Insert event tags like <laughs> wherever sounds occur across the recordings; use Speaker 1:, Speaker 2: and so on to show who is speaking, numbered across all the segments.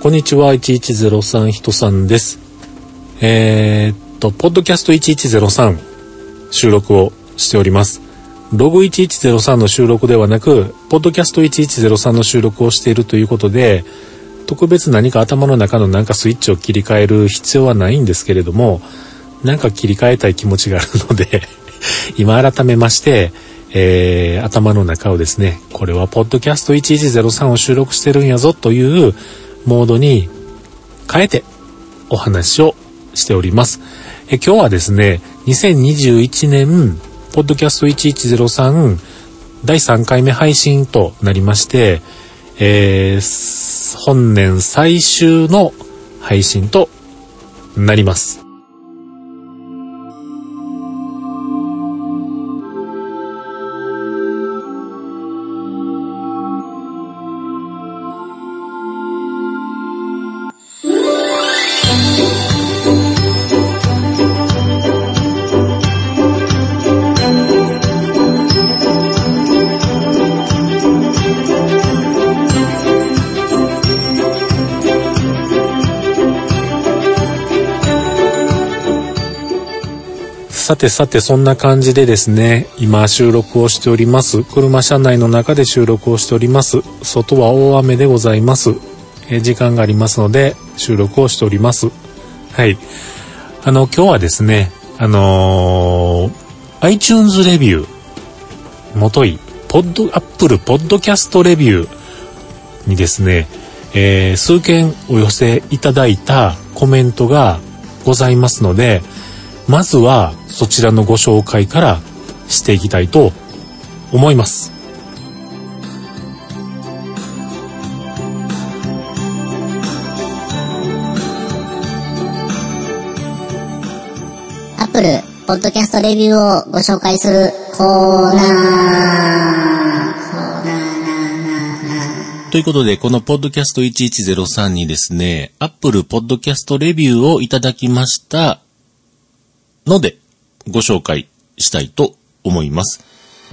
Speaker 1: こんにちは、1103人さんです。えー、っと、ポッドキャスト1103収録をしております。ログ1103の収録ではなく、ポッドキャスト1103の収録をしているということで、特別何か頭の中のなんかスイッチを切り替える必要はないんですけれども、なんか切り替えたい気持ちがあるので <laughs> 今改めまして、えー、頭の中をですね、これはポッドキャスト1103を収録してるんやぞというモードに変えてお話をしております。え今日はですね、2021年、ポッドキャスト1103第3回目配信となりまして、えー、本年最終の配信となります。さてさてそんな感じでですね、今収録をしております。車車内の中で収録をしております。外は大雨でございます。え時間がありますので収録をしております。はい。あの、今日はですね、あのー、iTunes レビュー、もとい、ポッド、Apple ポッドキャストレビューにですね、えー、数件お寄せいただいたコメントがございますので、まずはそちらのご紹介からしていきたいと思います。
Speaker 2: アップルポッドキャストレビューをご紹介するコーナ
Speaker 1: ー。ということで、このポッドキャスト1103にですね、アップルポッドキャストレビューをいただきましたので、ご紹介したいと思います。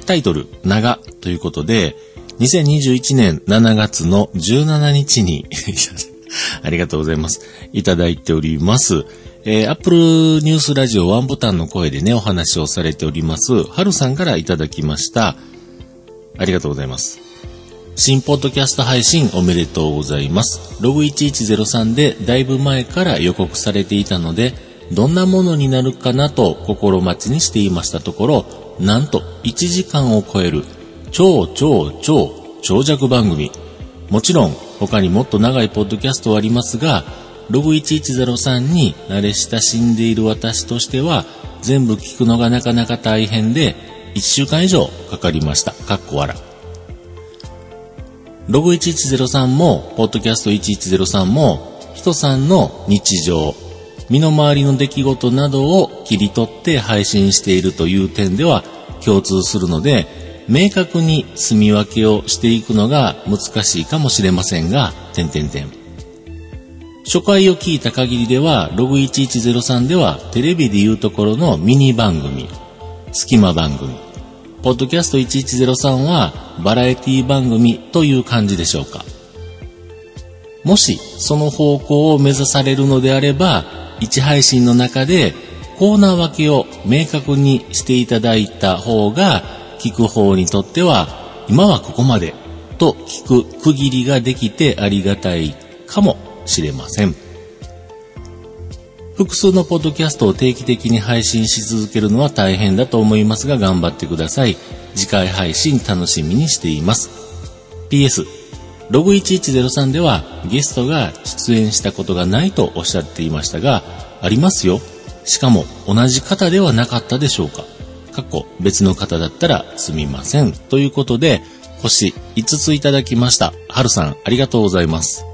Speaker 1: タイトル、長ということで、2021年7月の17日に <laughs> ありがとうございます。いただいております。えー、Apple News ラジオワンボタンの声でね、お話をされております、はるさんからいただきました。ありがとうございます。新ポッドキャスト配信おめでとうございます。ログ1103でだいぶ前から予告されていたので、どんなものになるかなと心待ちにしていましたところ、なんと1時間を超える超超超長尺番組。もちろん他にもっと長いポッドキャストはありますが、ログ1103に慣れ親しんでいる私としては、全部聞くのがなかなか大変で、1週間以上かかりました。かっこ笑。ログ1103も、ポッドキャスト1103も、人さんの日常、身の回りの出来事などを切り取って配信しているという点では共通するので、明確に住み分けをしていくのが難しいかもしれませんが、点々点。初回を聞いた限りでは、ログ1103ではテレビでいうところのミニ番組、隙間番組、ポッドキャスト1103はバラエティ番組という感じでしょうか。もしその方向を目指されるのであれば、1配信の中でコーナー分けを明確にしていただいた方が聞く方にとっては今はここまでと聞く区切りができてありがたいかもしれません。複数のポッドキャストを定期的に配信し続けるのは大変だと思いますが頑張ってください。次回配信楽しみにしています。PS、ログ1103ではゲストが出演したことがないとおっしゃっていましたが、ありますよ。しかも同じ方ではなかったでしょうか。過去別の方だったらすみません。ということで、星5ついただきました。はるさん、ありがとうございます。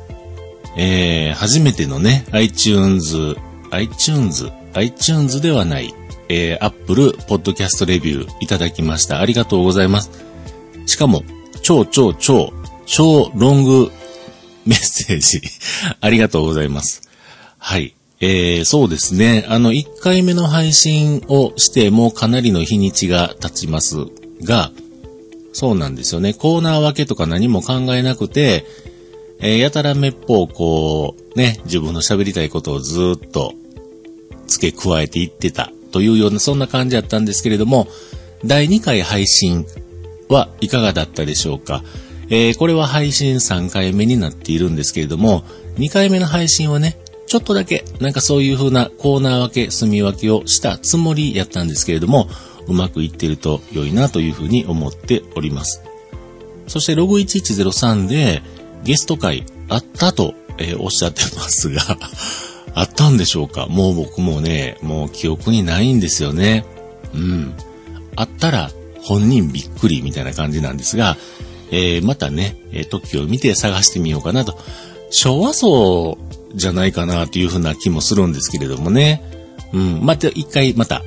Speaker 1: えー、初めてのね、iTunes、iTunes、iTunes ではない、えー、Apple Podcast レビューいただきました。ありがとうございます。しかも、超超超超ロングメッセージ <laughs> ありがとうございます。はい。えー、そうですね。あの、1回目の配信をしてもかなりの日にちが経ちますが、そうなんですよね。コーナー分けとか何も考えなくて、えー、やたらめっぽう、こう、ね、自分の喋りたいことをずっと付け加えていってたというような、そんな感じだったんですけれども、第2回配信はいかがだったでしょうか？えー、これは配信3回目になっているんですけれども、2回目の配信はね、ちょっとだけ、なんかそういう風なコーナー分け、住み分けをしたつもりやったんですけれども、うまくいってると良いなという風に思っております。そしてログ1103でゲスト会あったと、えー、おっしゃってますが <laughs> あったんでしょうか？もう僕もね、もう記憶にないんですよね。うん。あったら本人びっくりみたいな感じなんですが、えー、またね、え時を見て探してみようかなと。昭和層じゃないかなというふうな気もするんですけれどもね。うん。また一回また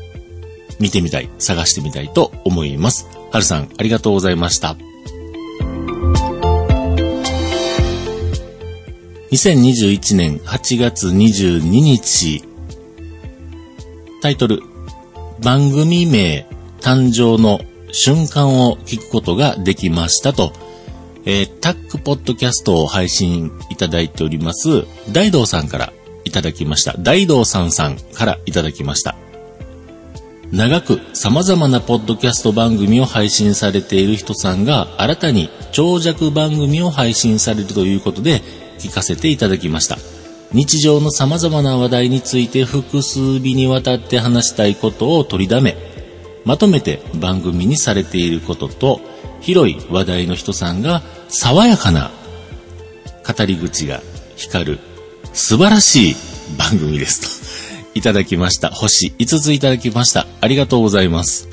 Speaker 1: 見てみたい、探してみたいと思います。はるさん、ありがとうございました。2021年8月22日、タイトル、番組名誕生の瞬間を聞くことができましたと、えー、タックポッドキャストを配信いただいております、大道さんからいただきました。大道さんさんからいただきました。長く様々なポッドキャスト番組を配信されている人さんが新たに長尺番組を配信されるということで聞かせていただきました。日常の様々な話題について複数日にわたって話したいことを取りだめ、まとめて番組にされていることと、広い話題の人さんが爽やかな語り口が光る素晴らしい番組ですと。<laughs> いただきました。星5ついただきました。ありがとうございます。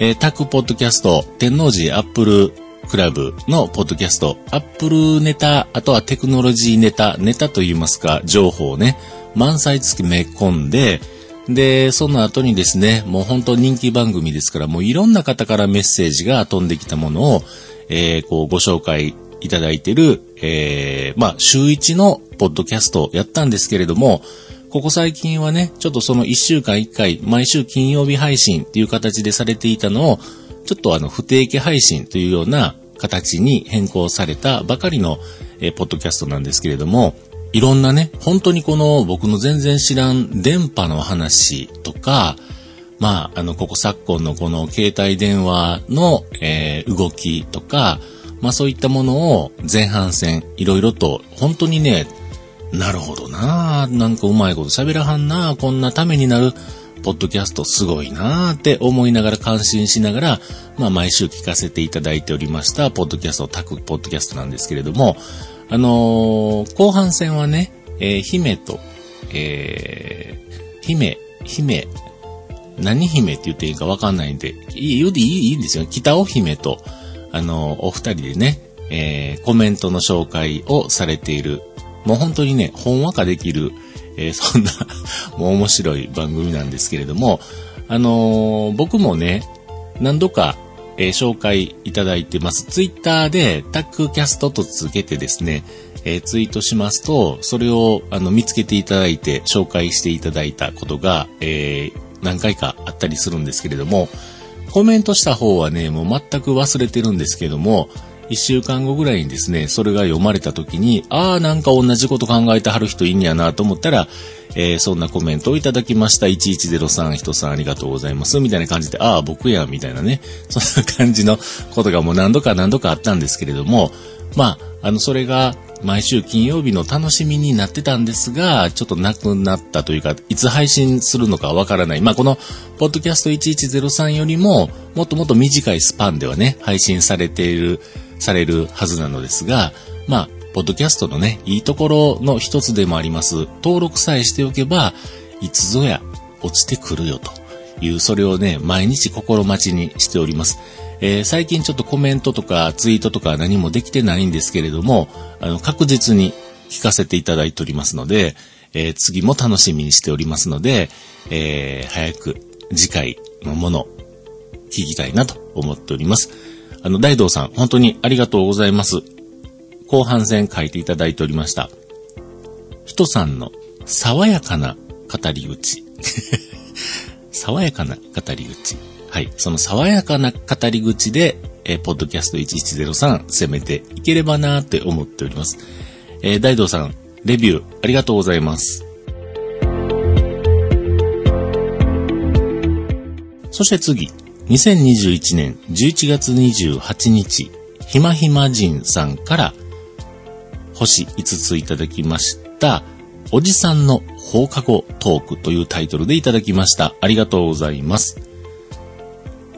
Speaker 1: えー、タクポッドキャスト、天王寺アップルクラブのポッドキャスト、アップルネタ、あとはテクノロジーネタ、ネタといいますか、情報をね、満載付きめ込んで、で、その後にですね、もう本当人気番組ですから、もういろんな方からメッセージが飛んできたものを、えー、こうご紹介いただいてる、えー、まあ、週一のポッドキャストやったんですけれども、ここ最近はね、ちょっとその一週間一回、毎週金曜日配信っていう形でされていたのを、ちょっとあの、不定期配信というような形に変更されたばかりの、えー、ポッドキャストなんですけれども、いろんなね、本当にこの僕の全然知らん電波の話とか、まあ、あの、ここ昨今のこの携帯電話の、えー、動きとか、まあそういったものを前半戦いろいろと本当にね、なるほどななんかうまいこと喋らはんなこんなためになるポッドキャストすごいなって思いながら感心しながら、まあ毎週聞かせていただいておりました、ポッドキャスト、タクポッドキャストなんですけれども、あのー、後半戦はね、えー、姫と、えー、姫、姫、何姫って言っていいかわかんないんで、いい、いい、いいんですよ。北尾姫と、あのー、お二人でね、えー、コメントの紹介をされている、もう本当にね、ほんわかできる、えー、<laughs> そんなもう面白い番組なんですけれども、あのー、僕もね、何度か、えー、紹介いただいてます。ツイッターでタックキャストと続けてですね、えー、ツイートしますと、それをあの見つけていただいて紹介していただいたことが、え何回かあったりするんですけれども、コメントした方はね、もう全く忘れてるんですけども、一週間後ぐらいにですね、それが読まれた時に、ああ、なんか同じこと考えてはる人いいんやなと思ったら、えー、そんなコメントをいただきました。1103人さんありがとうございます。みたいな感じで、ああ、僕や、みたいなね。そんな感じのことがもう何度か何度かあったんですけれども、まあ、あの、それが毎週金曜日の楽しみになってたんですが、ちょっとなくなったというか、いつ配信するのかわからない。まあ、この、ポッドキャスト1103よりも、もっともっと短いスパンではね、配信されているされるはずなのですが、まあ、ポッドキャストのね、いいところの一つでもあります。登録さえしておけば、いつぞや落ちてくるよという、それをね、毎日心待ちにしております。えー、最近ちょっとコメントとかツイートとか何もできてないんですけれども、あの、確実に聞かせていただいておりますので、えー、次も楽しみにしておりますので、えー、早く次回のもの、聞きたいなと思っております。あの、大道さん、本当にありがとうございます。後半戦書いていただいておりました。人さんの爽やかな語り口。<laughs> 爽やかな語り口。はい。その爽やかな語り口で、えー、ポッドキャスト1103攻めていければなーって思っております。えー、大道さん、レビューありがとうございます。そして次、2021年11月28日、ひまひま人さんから星5ついただきました、おじさんの放課後トークというタイトルでいただきました。ありがとうございます。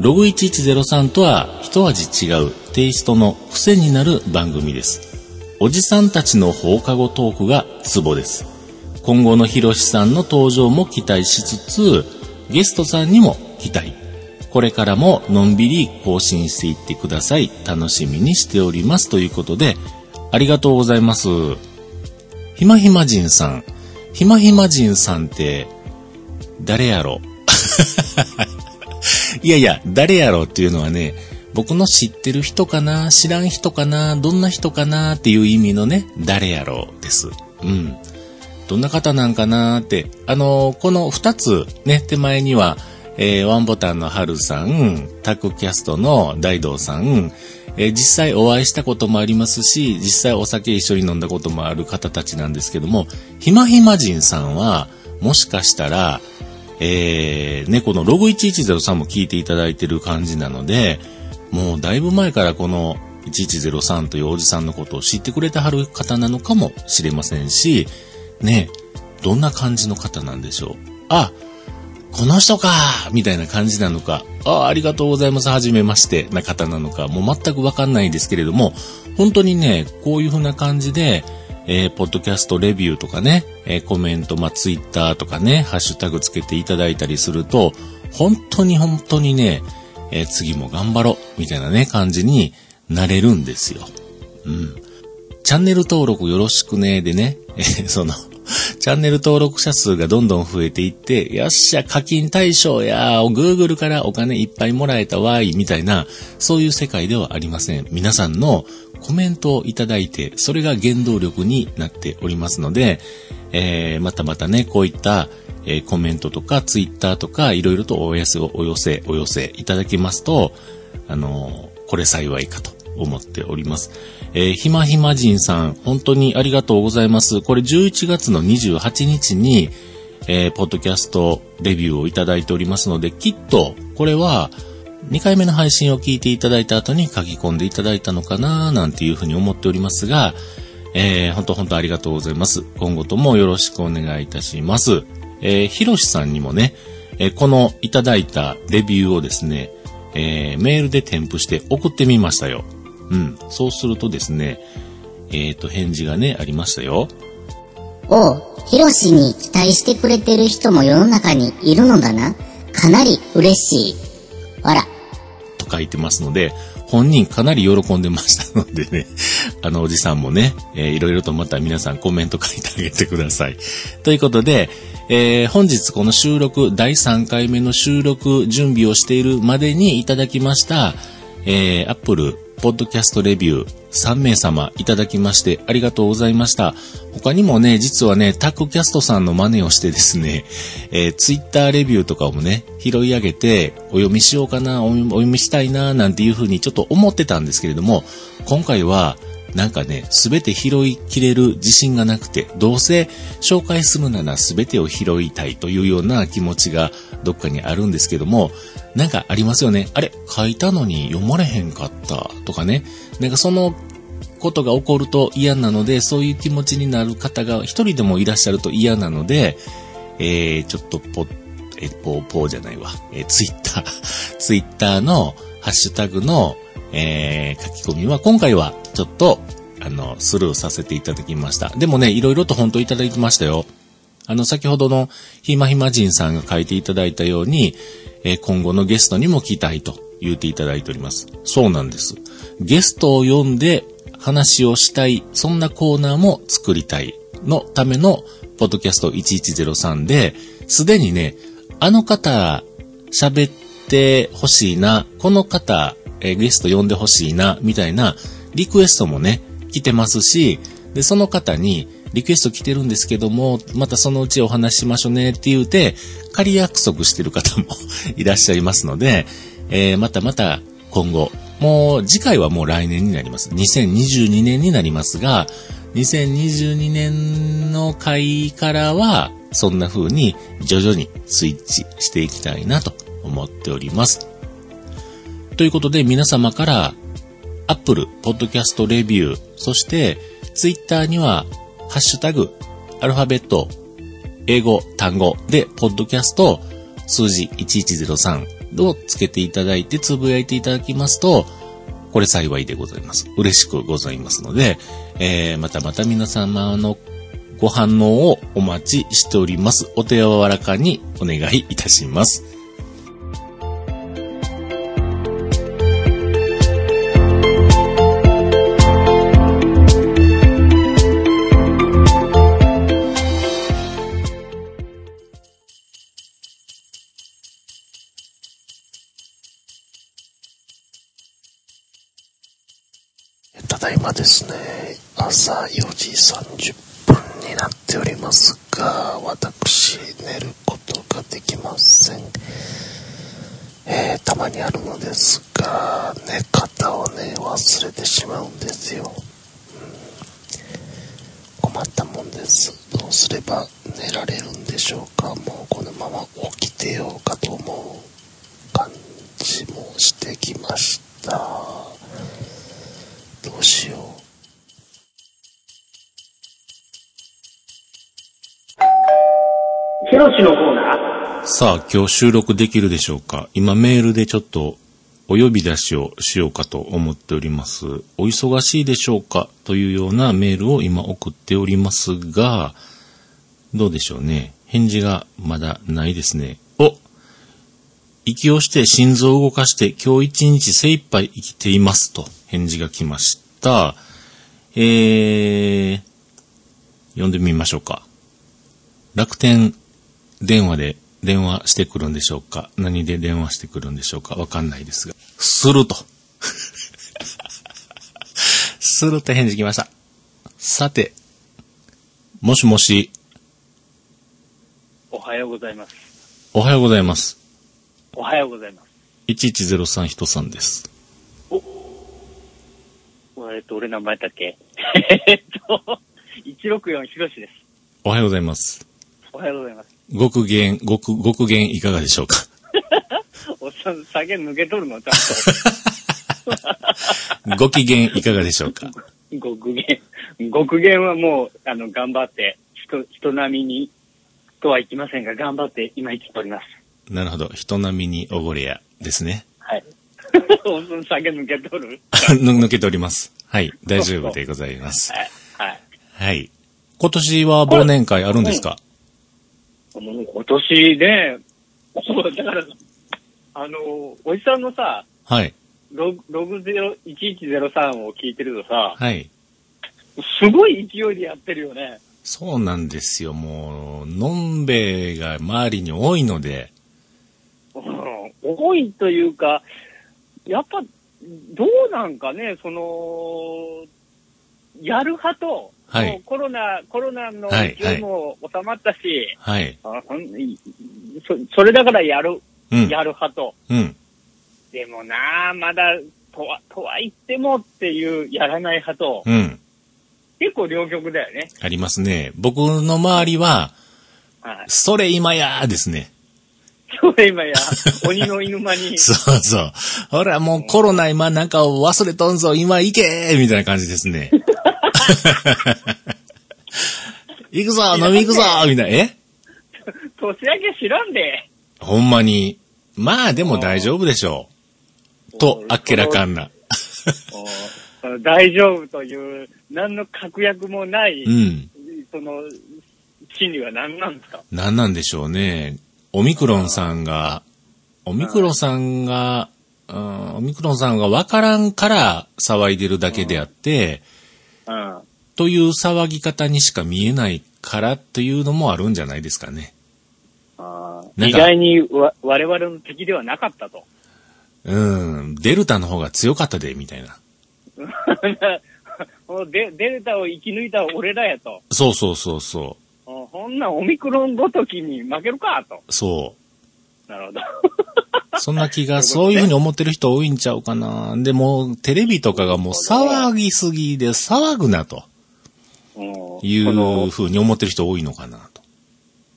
Speaker 1: ログ1103とは一味違うテイストの癖になる番組です。おじさんたちの放課後トークがツボです。今後のひろしさんの登場も期待しつつ、ゲストさんにも期待。これからものんびり更新していってください。楽しみにしております。ということで、ありがとうございます。ひまひまじんさん。ひまひまじんさんって、誰やろ？<laughs> いやいや、誰やろっていうのはね、僕の知ってる人かな？知らん人かな？どんな人かなっていう意味のね、誰やろです。うん。どんな方なんかなって、あのー、この二つね、手前には、えー、ワンボタンの春さん、タックキャストの大道さん、えー、実際お会いしたこともありますし、実際お酒一緒に飲んだこともある方たちなんですけども、ひまひま人さんは、もしかしたら、えー、猫のログ1103も聞いていただいてる感じなので、もうだいぶ前からこの1103というおじさんのことを知ってくれてはる方なのかもしれませんし、ね、どんな感じの方なんでしょう？あ、この人かみたいな感じなのか、あありがとうございます。はじめましてな方なのか、もう全くわかんないですけれども、本当にね、こういう風な感じで、えー、ポッドキャストレビューとかね、えー、コメント、まあ、ツイッターとかね、ハッシュタグつけていただいたりすると、本当に本当にね、えー、次も頑張ろう、みたいなね、感じになれるんですよ。うん。チャンネル登録よろしくね、でね、えー、その、チャンネル登録者数がどんどん増えていって、よっしゃ、課金対象や、Google からお金いっぱいもらえたわい、みたいな、そういう世界ではありません。皆さんのコメントをいただいて、それが原動力になっておりますので、えー、またまたね、こういった、えー、コメントとか、ツイッターとか、いろいろとお寄せを、お寄せ、お寄せいただけますと、あのー、これ幸いかと思っております。えー、ひまひまじんさん、本当にありがとうございます。これ11月の28日に、えー、ポッドキャストレビューをいただいておりますので、きっと、これは、2回目の配信を聞いていただいた後に書き込んでいただいたのかななんていうふうに思っておりますが、えー、本当本当ありがとうございます。今後ともよろしくお願いいたします。えー、ひろしさんにもね、えー、このいただいたレビューをですね、えー、メールで添付して送ってみましたよ。うん。そうするとですね、えっ、ー、と、返事がね、ありましたよ。
Speaker 2: おう、ひろしに期待してくれてる人も世の中にいるのだな。かなり嬉しい。あら。
Speaker 1: と書いてますので、本人かなり喜んでましたのでね、<laughs> あのおじさんもね、えー、いろいろとまた皆さんコメント書いてあげてください。ということで、えー、本日この収録、第3回目の収録準備をしているまでにいただきました、えー、Apple ポッドキャストレビュー3名様いただきましてありがとうございました。他にもね、実はね、タックキャストさんの真似をしてですね、<laughs> えー、ツイッターレビューとかもね、拾い上げて、お読みしようかな、お読みしたいな、なんていうふうにちょっと思ってたんですけれども、今回は、なんかね、すべて拾いきれる自信がなくて、どうせ紹介するならすべてを拾いたいというような気持ちがどっかにあるんですけども、なんかありますよね。あれ書いたのに読まれへんかったとかね。なんかそのことが起こると嫌なので、そういう気持ちになる方が一人でもいらっしゃると嫌なので、えー、ちょっとポ、え、ポーポーじゃないわ。えー、ツイッター、<laughs> ツイッターのハッシュタグの、えー、書き込みは今回はちょっと、あの、スルーさせていただきました。でもね、いろいろと本当いただきましたよ。あの、先ほどのひまひま人さんが書いていただいたように、えー、今後のゲストにも来たいと言っていただいております。そうなんです。ゲストを呼んで話をしたい、そんなコーナーも作りたいのための、ポッドキャスト1103で、すでにね、あの方、喋ってほしいな、この方、えー、ゲスト呼んでほしいな、みたいなリクエストもね、来てますし、で、その方に、リクエスト来てるんですけども、またそのうちお話しましょうねって言うて、仮約束してる方も <laughs> いらっしゃいますので、えー、またまた今後、もう次回はもう来年になります。2022年になりますが、2022年の回からは、そんな風に徐々にスイッチしていきたいなと思っております。ということで皆様から Apple Podcast レビュー、そして Twitter にはハッシュタグ、アルファベット、英語、単語で、ポッドキャスト、数字1103をつけていただいて、つぶやいていただきますと、これ幸いでございます。嬉しくございますので、えー、またまた皆様のご反応をお待ちしております。お手柔らかにお願いいたします。
Speaker 3: だいまですね、朝4時30分になっておりますが、私、寝ることができません。えーたまにあるのですが、寝方をね、忘れてしまうんですよ。うん困ったもんです。どうすれば寝られるんでしょうか？もうこのまま起きてようかと思う感じもしてきました。
Speaker 4: ロシのコーナー
Speaker 1: さあ、今日収録できるでしょうか？今メールでちょっとお呼び出しをしようかと思っております。お忙しいでしょうか？というようなメールを今送っておりますが、どうでしょうね？返事がまだないですね。お息をして心臓を動かして今日一日精一杯生きていますと返事が来ました。えー、読んでみましょうか。楽天電話で電話してくるんでしょうか？何で電話してくるんでしょうか？わかんないですが。すると。<laughs> すると返事来ました。さて、もしもし、
Speaker 4: おはようございます。
Speaker 1: おはようございます。
Speaker 4: おはようございます。
Speaker 1: 1103人さんです。
Speaker 4: えっと、俺名前だっけ <laughs> えっと、164ヒロシです。
Speaker 1: おはようございます。
Speaker 4: おはようございます。
Speaker 1: ごくげん、ごく、ごくげんいかがでしょうか？<laughs>
Speaker 4: おっさん、酒抜けとるの？ちゃん <laughs>
Speaker 1: ご機嫌いかがでしょうか？
Speaker 4: と。極限。極限はもう、あの、頑張って、人、人並みに、とはいきませんが、頑張って今生きております。
Speaker 1: なるほど。人並みにおごれやですね。
Speaker 4: はい。<laughs> おっさん、酒抜けとる？
Speaker 1: ぬ抜けております。はい。大丈夫でございます。
Speaker 4: はい。はい。
Speaker 1: はい。今年は忘年会あるんですか？
Speaker 4: もう今年ね、そう、だから、あの、おじさんのさ、
Speaker 1: はい。
Speaker 4: ログ、ログ0 1103を聞いてるとさ、
Speaker 1: はい。
Speaker 4: すごい勢いでやってるよね。
Speaker 1: そうなんですよ。もう、のんべえが周りに多いので、
Speaker 4: うん多いというか、やっぱ、どうなんかね、その、やる派と、
Speaker 1: はい
Speaker 4: コロナ、コロナの
Speaker 1: はい
Speaker 4: 勢いも収まったし、
Speaker 1: はい。
Speaker 4: あほんいそそれだからやる、
Speaker 1: うん。
Speaker 4: やる派と。
Speaker 1: うん。
Speaker 4: でもなあ、まだ、とは、とは言ってもっていうやらない派と、
Speaker 1: うん。
Speaker 4: 結構両極だよね。
Speaker 1: ありますね。僕の周りは、
Speaker 4: はい。
Speaker 1: それ今やーですね。
Speaker 4: それ今や、鬼の犬間に、<laughs>
Speaker 1: そうそう。ほら、もうコロナ今なんか忘れとんぞ、今行けーみたいな感じですね。<laughs> 行くぞ飲み行くぞみたいな。え？
Speaker 4: 年明け知らんで。
Speaker 1: ほんまに。まあでも大丈夫でしょう。と、あっけらかんな。
Speaker 4: 大丈夫という、何の確約もない、
Speaker 1: うん。
Speaker 4: その、心理は何なんですか？
Speaker 1: なんなんでしょうね。オミクロンさんが、オミクロンさんが、うん、オミクロンさんがわからんから騒いでるだけであって、
Speaker 4: うん。
Speaker 1: という騒ぎ方にしか見えないからというのもあるんじゃないですかね。
Speaker 4: あ
Speaker 1: か
Speaker 4: 意外にわ我々の敵ではなかったと。
Speaker 1: うん、デルタの方が強かったで、みたいな。<laughs>
Speaker 4: デデルタを生き抜いた俺らやと。
Speaker 1: そうそうそうそ
Speaker 4: うんほんなオミクロンごときに負けるかと。
Speaker 1: う。そう。
Speaker 4: なるほど。
Speaker 1: そんな気が、そういうふうに思ってる人多いんちゃうかな。でも、テレビとかがもう騒ぎすぎで騒ぐなと
Speaker 4: うん
Speaker 1: いうふうに思ってる人多いのかなと。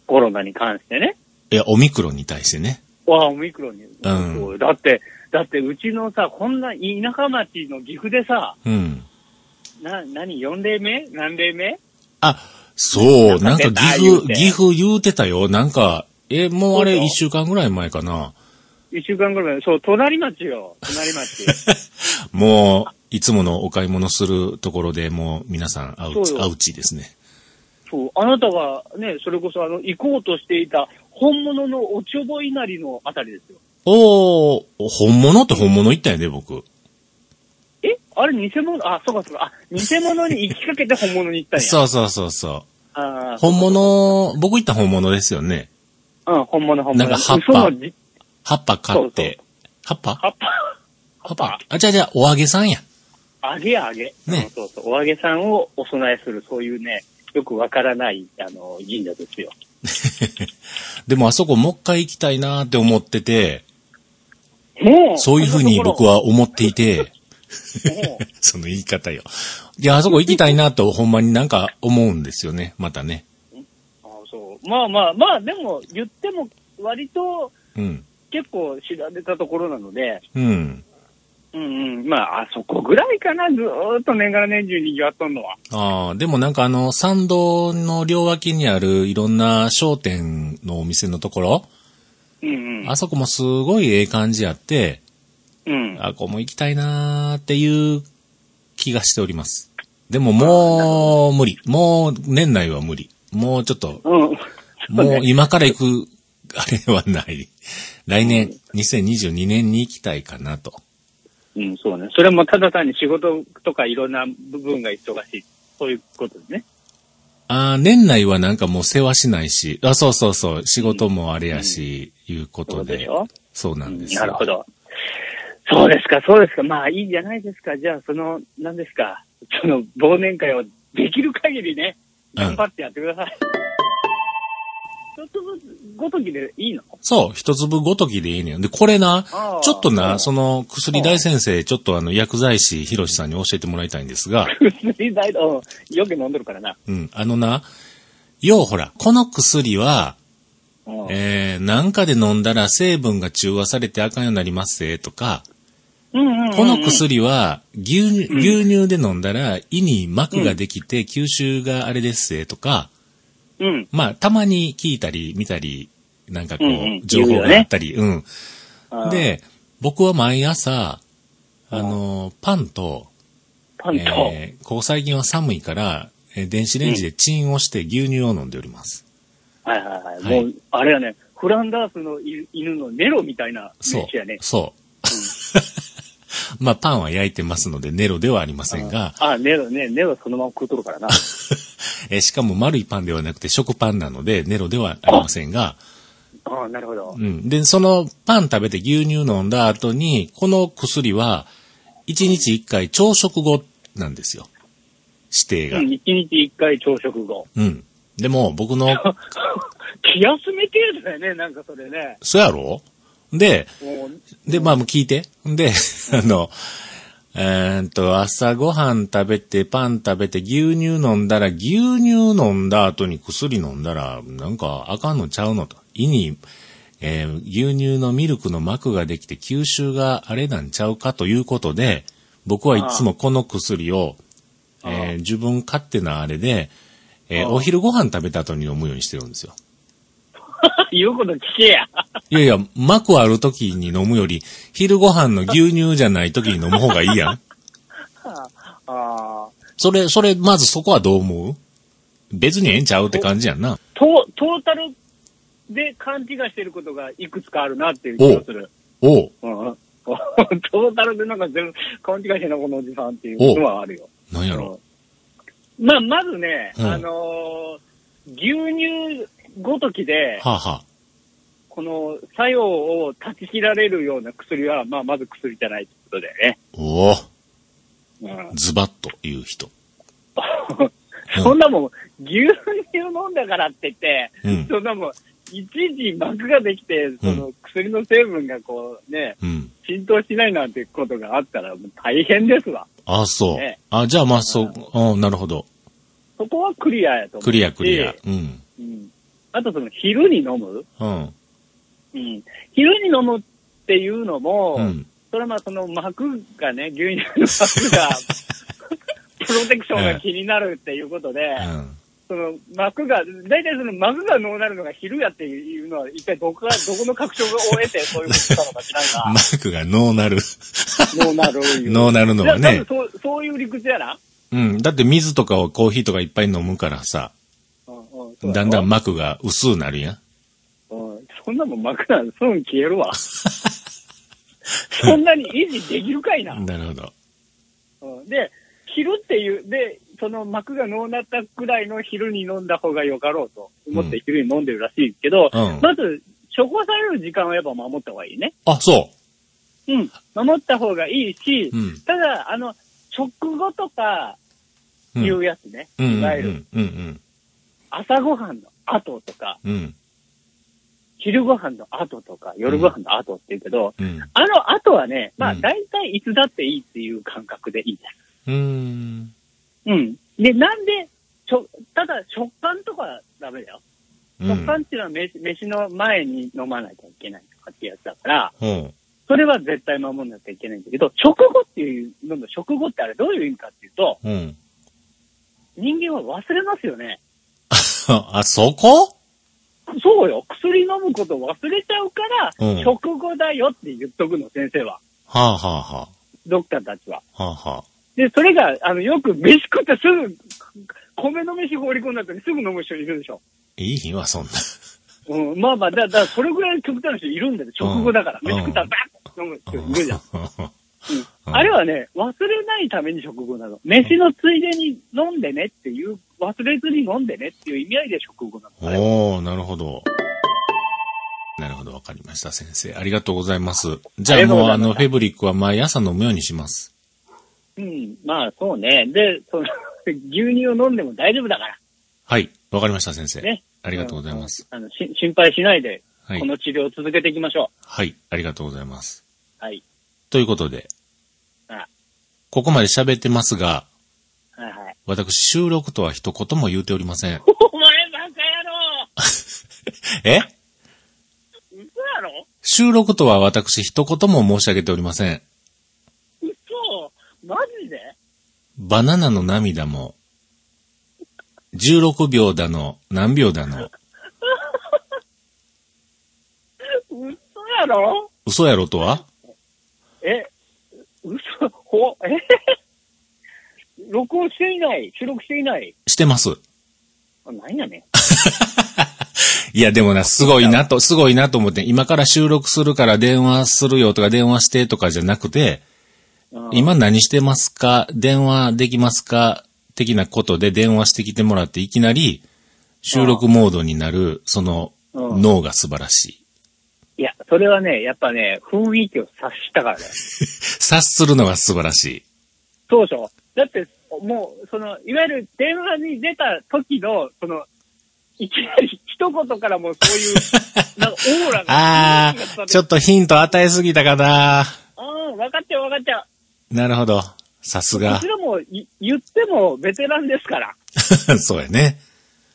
Speaker 4: コロナに関してね。
Speaker 1: いや、オミクロンに対してね。
Speaker 4: わあ、オミクロンに。うだって、だってうちのさ、こんな田舎町の岐阜でさ、
Speaker 1: うん。
Speaker 4: な、何、4例目？何例目？
Speaker 1: あ、そう、なんか岐阜、
Speaker 4: て
Speaker 1: 岐阜言うてたよ。なんか、え、もうあれ一週間ぐらい前かな。
Speaker 4: 一週間ぐらい前。そう、隣町よ。隣町。<laughs>
Speaker 1: もう、いつものお買い物するところでもう皆さんアウチ、アウチですね。
Speaker 4: そう、あなたがね、それこそあの、行こうとしていた本物のおちょぼ稲荷のあたりですよ。
Speaker 1: おー、本物って本物言ったんやで、僕。
Speaker 4: え？あれ偽物？あ、そうかそうか。あ、偽物に行きかけて本物に行ったんや。<laughs>
Speaker 1: そうそうそうそう。
Speaker 4: あー
Speaker 1: 本物、僕言った本物ですよね。
Speaker 4: うん、本物本物。
Speaker 1: なんか葉っぱ葉っぱ買って。葉っぱ？
Speaker 4: 葉っぱ。
Speaker 1: 葉っぱ？あ、じゃあじゃあ、お揚げさんや。
Speaker 4: 揚げ揚げ。
Speaker 1: ね
Speaker 4: うんそうそう。お揚げさんをお供えする、そういうね、よくわからない、あの、神社ですよ。<laughs>
Speaker 1: でもあそこもう一回行きたいなって思ってて、
Speaker 4: もう
Speaker 1: そういうふうに僕
Speaker 4: は。
Speaker 1: は思っていて、<laughs> その言い方よ。いや、あそこ行きたいなとほんまになんか思うんですよね、またね。
Speaker 4: まあまあまあ、でも、言っても、割と、
Speaker 1: うん。
Speaker 4: 結構知られたところなので、
Speaker 1: うん。
Speaker 4: うんうん。まあ、あそこぐらいかな、ずーっと年がら年中にぎわっとんのは。
Speaker 1: ああ、でもなんかあの、参道の両脇にあるいろんな商店のお店のところ、
Speaker 4: うんうん。
Speaker 1: あそこもすごいええ感じやって、
Speaker 4: うん。
Speaker 1: あ、ここも行きたいなーっていう気がしております。でももう無理。もう年内は無理。もうちょっと、
Speaker 4: うん。
Speaker 1: もう今から行く、<laughs> あれはない。来年、2022年に行きたいかなと。
Speaker 4: うん、そうね。それもただ単に仕事とかいろんな部分が忙しい。そういうことですね。
Speaker 1: あー年内はなんかもう世話しないし、あ、そうそうそう、仕事もあれやし、いうことで
Speaker 4: そうでし。ょ
Speaker 1: そうなんですよ。
Speaker 4: なるほど。そうですか、そうですか。まあいいじゃないですか。じゃあ、その、何ですか。その忘年会をできる限りね、頑張ってやってください。一つずつごときでいいの？
Speaker 1: そう、一粒ごときでいいねん。で、これなちょっとな、
Speaker 4: う。ん
Speaker 1: その、薬大先生、ちょっとあの、薬剤師、ひろしさんに教えてもらいたいんですが、<laughs>
Speaker 4: 薬代と、よく飲んでるからな。
Speaker 1: うん、あのな、ようほら、この薬は、
Speaker 4: うん。
Speaker 1: えー、なんかで飲んだら成分が中和されてあかんようになりますぜとか、この薬は牛乳、牛乳で飲んだら胃に膜ができて吸収があれですぜとか、
Speaker 4: うん。
Speaker 1: まあ、たまに聞いたり見たり、なんかこう、情報があったり、うん。で、僕は毎朝、あの、パンと、
Speaker 4: パンと、
Speaker 1: えーここ最近は寒いから、えー電子レンジでチンをして牛乳を飲んでおります。
Speaker 4: はいはいはい。
Speaker 1: はい
Speaker 4: もう、あれやね、フランダースのい犬のネロみたいな
Speaker 1: そう
Speaker 4: 飯やね。。
Speaker 1: そう。まあ、パンは焼いてますので、ネロではありませんが、
Speaker 4: あ、ネロね、ネロそのまま食うとるからな。<laughs>
Speaker 1: えーしかも丸いパンではなくて食パンなので、ネロではありませんが、
Speaker 4: あなるほど。
Speaker 1: うん。で、そのパン食べて牛乳飲んだ後に、この薬は、1日1回朝食後なんですよ。指定が。
Speaker 4: うん、一日一回朝食後。
Speaker 1: うん。でも、僕の、<laughs>
Speaker 4: 気休め程度だよね、なんかそれね。
Speaker 1: そやろ？で、で、まあ、もう聞いて。で、あの、えーっと、朝ごはん食べて、パン食べて、牛乳飲んだら、牛乳飲んだ後に薬飲んだら、なんかあかんのちゃうのと。胃に、えー牛乳のミルクの膜ができて吸収があれなんちゃうかということで、僕はいつもこの薬を、えー自分勝手なあれで、えーお昼ご飯食べた後に飲むようにしてるんですよ。<laughs>
Speaker 4: 言うこと聞けや。
Speaker 1: いやいや、膜ある時に飲むより、昼ご飯の牛乳じゃない時に飲む方がいいやん。<laughs>
Speaker 4: ああ。
Speaker 1: それ、それ、まずそこはどう思う？別にええんちゃうって感じやんな。
Speaker 4: トトータルで勘違いしてることがいくつかあるなっていう気がする。
Speaker 1: おう、
Speaker 4: う <laughs> トータルでなんか全部勘違いしてんな、このおじさんっていうのはあるよ。
Speaker 1: なんやろ。
Speaker 4: うんまあ、まずね、
Speaker 1: うん
Speaker 4: あのー牛乳ごときで、
Speaker 1: はあ、はあ、
Speaker 4: この作用を断ち切られるような薬は、まあ、まず薬じゃないってことだよね。
Speaker 1: おお
Speaker 4: うん
Speaker 1: ズバッと言う人。
Speaker 4: そんなもん、牛乳飲んだからって言って、
Speaker 1: うん
Speaker 4: そんなもん、一時膜ができて、その薬の成分がこうね、
Speaker 1: うん。
Speaker 4: 浸透しないなんてことがあったら大変ですわ。
Speaker 1: あ、そう
Speaker 4: ね。
Speaker 1: あ、じゃあまあ、そう、うん、なるほど。
Speaker 4: そこはクリアやと思うし。
Speaker 1: クリアクリア。うん。
Speaker 4: うん。あとその昼に飲む？
Speaker 1: うん。
Speaker 4: うん。昼に飲むっていうのも、
Speaker 1: うん。
Speaker 4: それはまあその膜がね、牛乳の膜が、<laughs> プロテクションが気になるっていうことで、
Speaker 1: うん。
Speaker 4: その膜が、大体その膜がノーなるのが昼やっていうのは、一体どこが、どこの確証を得てそういうことしたのか知らん
Speaker 1: マ
Speaker 4: が、<laughs>
Speaker 1: ークがノーなる？
Speaker 4: ノーなるいう。
Speaker 1: ノーなるのはね
Speaker 4: そう、そういう理屈やな。
Speaker 1: うん。だって水とかをコーヒーとかいっぱい飲むからさ、だんだん膜が薄くなるやん。
Speaker 4: うんそんなもん膜なんすぐ消えるわ。<laughs> そんなに維持できるかいな。
Speaker 1: なるほど。
Speaker 4: うんで、昼っていう、で、その膜がのうなったくらいの昼に飲んだ方がよかろうと思って昼に飲んでるらしいけど、
Speaker 1: うん
Speaker 4: まず、処方される時間はやっぱ守った方がいいね。
Speaker 1: あ、そ
Speaker 4: うん。守った方がいいし、
Speaker 1: う。うん。
Speaker 4: ただ、あの、直後とか
Speaker 1: うん。
Speaker 4: いうやつね。
Speaker 1: うん。うん。
Speaker 4: いわゆる、
Speaker 1: うん。うん。
Speaker 4: 朝ごはんの後とか、
Speaker 1: うん。
Speaker 4: 昼ごはんの後とか、夜ごはんの後って言うけど、
Speaker 1: うん。
Speaker 4: あの後はね、まあ
Speaker 1: うん
Speaker 4: 大体いつだっていいっていう感覚でいいです。
Speaker 1: うーん。
Speaker 4: うん。で、なんで、ちょ、ただ食感とかはダメだよ。
Speaker 1: うん
Speaker 4: 食感っていうのは飯飯の前に飲まないといけないとかってやつだから、
Speaker 1: ほ
Speaker 4: それは絶対守んなきゃいけないんだけど、食後っていうのの食後ってあれどういう意味かっていうと、
Speaker 1: う。うん。
Speaker 4: 人間は忘れますよね。<laughs>
Speaker 1: あ、そこ？
Speaker 4: そうよ。薬飲むこと忘れちゃうから、
Speaker 1: うん
Speaker 4: 食後だよって言っとくの、先生は。
Speaker 1: はあはあは
Speaker 4: ドクターたちは。
Speaker 1: あ。はあはあ。
Speaker 4: で、それが、あの、よく飯食ってすぐ、米の飯放り込んだ後にすぐ飲む人いるでしょ。
Speaker 1: いいわ、そんな。
Speaker 4: うん、まあまあ、だだからそれぐらい極端な人いるんだよ。食後だから。
Speaker 1: うん
Speaker 4: 飯食ったらバッと飲む人いるじゃん。うん
Speaker 1: うん
Speaker 4: あれはね、忘れないために食後なの。飯のついでに飲んでねっていう、忘れずに飲んでねっていう意味合いで食後なの。
Speaker 1: おー、なるほど。なるほど、わかりました、先生。ありがとうございます。じゃあもう、あの、フェブリックは毎朝飲むようにします。
Speaker 4: うん、まあそうね。で、その、<laughs> 牛乳を飲んでも大丈夫だから。
Speaker 1: はい、わかりました、先生。
Speaker 4: ね。
Speaker 1: ありがとうございます。
Speaker 4: うん。あの、し心配しないで、
Speaker 1: はい
Speaker 4: こ。の治療を続けていきましょ
Speaker 1: はい、ありがとうございます。
Speaker 4: う。はい。
Speaker 1: ということで
Speaker 4: あ、
Speaker 1: ここまで喋ってますが、
Speaker 4: はいはい。
Speaker 1: 私、収録とは一言も言うておりません。<laughs>
Speaker 4: お前バカ野郎。<laughs>
Speaker 1: え？
Speaker 4: 嘘やろ？
Speaker 1: 収録とは私、一言も申し上げておりません。
Speaker 4: 嘘。マジで？
Speaker 1: バナナの涙も、16秒だの、何秒だの、<laughs>
Speaker 4: 嘘やろ？
Speaker 1: 嘘やろとは？
Speaker 4: え、嘘、ほ、え？<laughs> 録音していない？収録していない？
Speaker 1: してます。
Speaker 4: あ何やね。ん。<laughs>
Speaker 1: いや、でもな、すごいなと、すごいなと思って、今から収録するから電話するよとか電話してとかじゃなくて、
Speaker 4: うん
Speaker 1: 今何してますか？電話できますか？的なことで電話してきてもらって、いきなり収録モードになる、その
Speaker 4: うん。
Speaker 1: 脳が素晴らしい。
Speaker 4: それはね、やっぱね、雰囲気を察したからね。<laughs>
Speaker 1: 察するのが素晴らしい。
Speaker 4: そうでしょ？だって、もう、その、いわゆる電話に出た時の、その、いきなり一言からもうそういう、<laughs> なんかオーラが。
Speaker 1: あー、ちょっとヒント与えすぎたかな
Speaker 4: ああ、分かっちゃう分かっちゃう。
Speaker 1: なるほど。さすが
Speaker 4: こち。らもい言ってもベテランですから。<laughs>
Speaker 1: そうやね。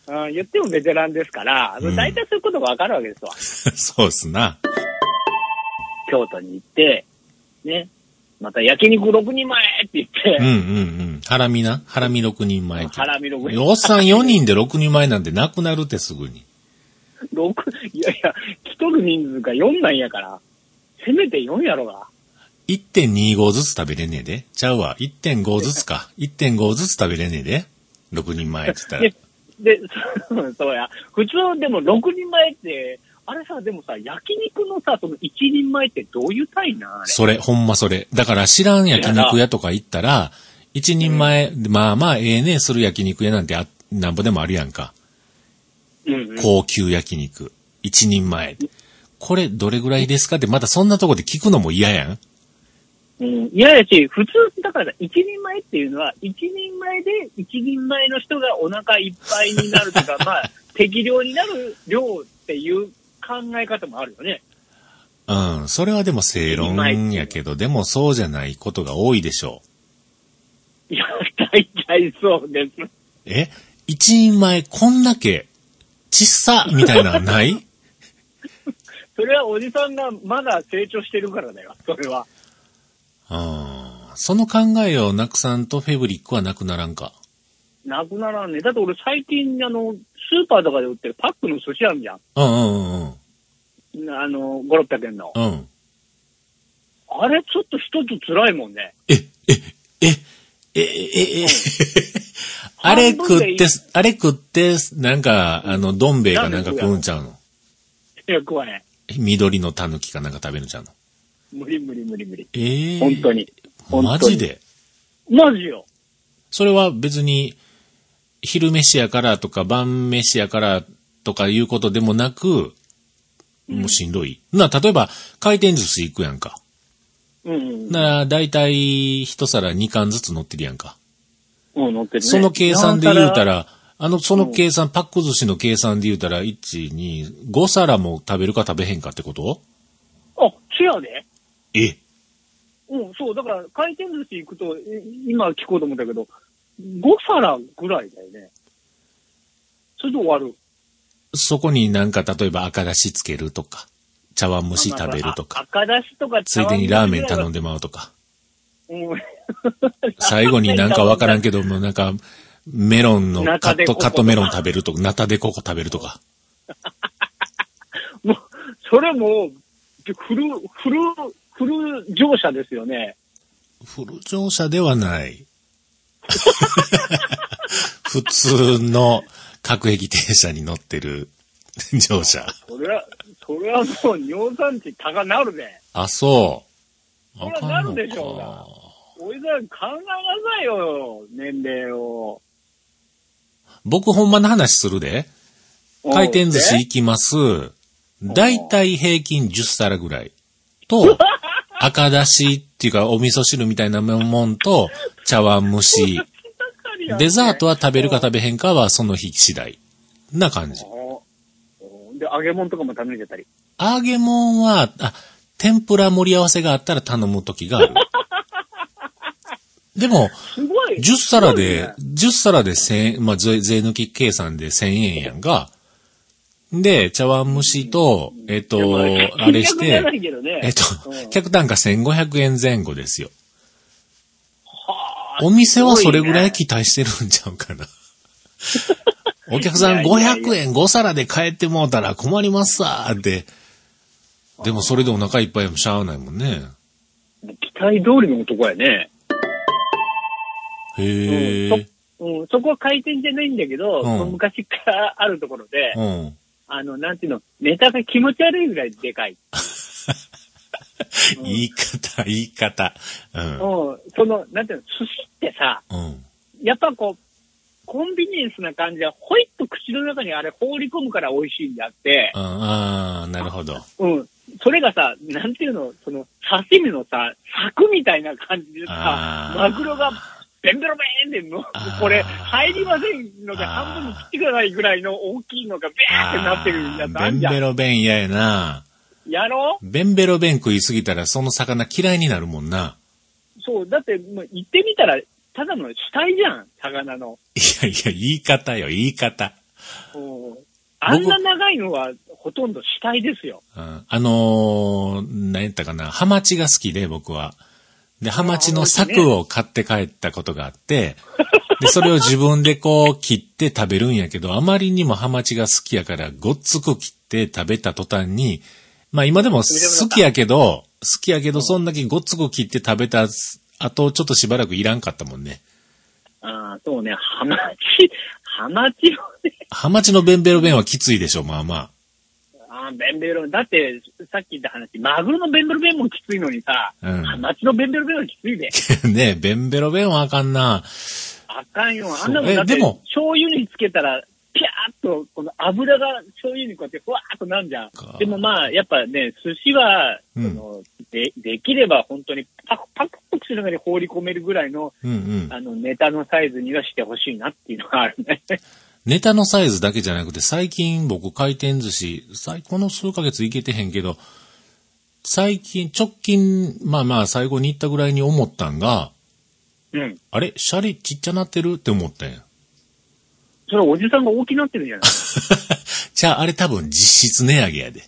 Speaker 4: うん、言ってもベテランですから、
Speaker 1: うん
Speaker 4: 大体そういうことが分かるわけですわ。
Speaker 1: そうっすな。
Speaker 4: 京都に行って、ね、また焼肉6人前って言って、
Speaker 1: うんうんうん。ハラミな？ハラミ6人前。
Speaker 4: ハラミ6人
Speaker 1: おっさん4人で6人前なんてなくなるってすぐに。
Speaker 4: 六いやいや、来とる人数が4なんやから、せめて4やろが。
Speaker 1: 1.25ずつ食べれねえで。ちゃうわ。1.5ずつか。1.5ずつ食べれねえで。6人前って言ったら
Speaker 4: で。、で、そう <laughs> そうや。普通でも6人前って、あれさ、でもさ、焼肉のさ、その1人前ってどういう単位な。
Speaker 1: それ、ほんまそれ。だから知らん焼肉屋とか行ったら、一人前、まあまあええねする焼肉屋なんてあなんぼでもあるやんか。
Speaker 4: うんうん。
Speaker 1: 高級焼肉。一人前。これどれぐらいですかってまたそんなとこで聞くのも嫌やん。
Speaker 4: うん。いややし、普通、だからさ、一人前っていうのは、一人前で一人前の人がお腹いっぱいになるとか、<laughs> まあ、適量になる量っていう考え方もあるよね。
Speaker 1: うん。それはでも正論やけど、でもそうじゃないことが多いでしょう。
Speaker 4: いや、大体そうです。
Speaker 1: え？一人前こんだけ、ちっさみたいなのない？<laughs>
Speaker 4: それはおじさんがまだ成長してるからだよ、それは。
Speaker 1: うん。その考えをなくさんとフェブリックはなくならんか。
Speaker 4: なくならんね。だって俺最近、あの、スーパーとかで売ってるパックの寿司あるじゃん。
Speaker 1: うんうんうん
Speaker 4: あの、5、600円の。
Speaker 1: うん。うん。
Speaker 4: あれちょっと一つ辛いもんね。
Speaker 1: え、え、え、え、え、え、え、<laughs> あれ食って、あれ食って、なんか、あの、どん兵衛かなんか食うんちゃうの？
Speaker 4: いや、怖い。
Speaker 1: 緑のタヌキかなんか食べるんちゃうの？
Speaker 4: 無理無理無理無理。
Speaker 1: ええ
Speaker 4: 本当に。本当に
Speaker 1: マジで？
Speaker 4: マジよ。
Speaker 1: それは別に、昼飯やからとか晩飯やからとかいうことでもなく、もうしんどい。な、例えば、回転寿司行くやんか。
Speaker 4: うんうん。
Speaker 1: なら、だいたい一皿2貫ずつ乗ってるやんか。
Speaker 4: うん、乗ってるね。
Speaker 1: その計算で言うた
Speaker 4: な
Speaker 1: ら、あの、その計算、パック寿司の計算で言うたら、1、2、5皿も食べるか食べへんかってこと？
Speaker 4: あ、チェアで
Speaker 1: え？
Speaker 4: うん、そう。だから、回転寿司行くと、え今聞こうと思ったけど、5皿ぐらいだよね。それで終わる。
Speaker 1: そこになんか、例えば赤だしつけるとか、茶碗蒸し食べると
Speaker 4: あ
Speaker 1: か、
Speaker 4: 赤だしとか
Speaker 1: ついでにラーメン頼ん
Speaker 4: で。
Speaker 1: でまうとか、
Speaker 4: うん。<laughs>
Speaker 1: 最後になんかわからんけども、なんか、メロンのカット、カットメロン食べるとか、ナタデココ食べるとか。<laughs>
Speaker 4: もう、それも、フル、フル、フル乗車ですよね。
Speaker 1: フル乗車ではない。<laughs> 普通の各駅停車に乗ってる <laughs> 乗車。
Speaker 4: それは、それはもう尿酸値高なるで。
Speaker 1: あ、そう。
Speaker 4: そりゃなるでしょうがおいさん考えなさいよ、年齢を。
Speaker 1: 僕ほんまの話するで。回転寿司
Speaker 4: で？
Speaker 1: 行きます。だいたい平均10皿ぐらい。と、<laughs> 赤だしっていうかお味噌汁みたいなもんと、茶碗蒸し。<laughs> デザートは食べるか食べへんかはその日次第。な感じ。
Speaker 4: おで、揚げ物とかも食べれたり。
Speaker 1: 揚げ物は、あ、天ぷら盛り合わせがあったら頼む時がある。<laughs> でも、
Speaker 4: すごい。
Speaker 1: 10皿
Speaker 4: す
Speaker 1: で、10皿で1000円、まあ、税税抜き計算で1000円やんか。で、茶碗蒸しと、えっと、あれして、えっと
Speaker 4: うん、
Speaker 1: 客単価1500円前後ですよ。
Speaker 4: はあ
Speaker 1: お店はそれぐらい
Speaker 4: す
Speaker 1: 期待してるんちゃうかな。お客さん <laughs>
Speaker 4: いやいやいや
Speaker 1: 500円5皿で帰ってもうたら困りますわーって。でもそれでお腹いっぱいもしゃあないもんね。
Speaker 4: 期待通りの男やね。
Speaker 1: へえ。
Speaker 4: うん、そこは回転じゃないんだけど、
Speaker 1: うん
Speaker 4: 昔からあるところで、
Speaker 1: うん。
Speaker 4: あの、なんていうの、ネタが気持ち悪いぐらいでかい。<laughs>
Speaker 1: 言い方、言い方。うん。
Speaker 4: うん、その、なんていうの、寿司ってさ、
Speaker 1: うん。
Speaker 4: やっぱこう、コンビニエンスな感じで、ほいっと口の中にあれ放り込むから美味しいんであって、
Speaker 1: うんああ、なるほど。
Speaker 4: うん。それがさ、なんていうの、その、刺身のさ、柵みたいな感じでさマグロが、ベンベロベーンでの
Speaker 1: あー、
Speaker 4: これ、入りませんので、半分に切ってくださいぐらいの大きいのが、ベーってなってるやつあ
Speaker 1: ベン
Speaker 4: んじゃん。
Speaker 1: ベロベン嫌やな。
Speaker 4: やろ？
Speaker 1: ベンベロベン食いすぎたらその魚嫌いになるもんな。
Speaker 4: そう、だって、もう言ってみたら、ただの死体じゃん、魚の。
Speaker 1: いやいや、言い方よ、言い方。
Speaker 4: うんあんな長いのは、ほとんど死体ですよ。
Speaker 1: うんあのー、何やったかな、ハマチが好きで、僕は。で、ハマチの柵を買って帰ったことがあって、で、それを自分でこう切って食べるんやけど、あまりにもハマチが好きやから、ごっつく切って食べた途端に、まあ今でも好きやけど、好きやけど、そんだけごっつく切って食べた後、ちょっとしばらくいらんかったもんね。
Speaker 4: ああ、そうね、ハマチ、ハマチをね、
Speaker 1: ハマチのベンベロベンはきついでしょ、まあまあ。
Speaker 4: ベンベロ、だって、さっき言った話、マグロのベンベロベンもきついのにさ、
Speaker 1: うん
Speaker 4: ハマチのベンベロベンはきついで。<laughs>
Speaker 1: ねベンベロベンはあかんな。
Speaker 4: あかんよ。あ
Speaker 1: ん
Speaker 4: な
Speaker 1: も
Speaker 4: 醤油につけたら、ピャーっと、この油が醤油にこうやってふわーっとなんじゃん
Speaker 1: か。
Speaker 4: でもまあ、やっぱね、寿司は、
Speaker 1: うん
Speaker 4: そので、できれば本当にパクパクと口の中に放り込めるぐらいの、
Speaker 1: うんうん。
Speaker 4: あの、ネタのサイズにはしてほしいなっていうのがあるね。
Speaker 1: ネタのサイズだけじゃなくて、最近僕回転寿司、最この数ヶ月行けてへんけど、最近、直近、まあまあ最後に行ったぐらいに思ったんが、
Speaker 4: うん。
Speaker 1: あれ？シャリちっちゃなってる？って思ったんや。
Speaker 4: それおじさんが大きなってるんじゃない <laughs>
Speaker 1: じゃああれ多分実質値上げやで。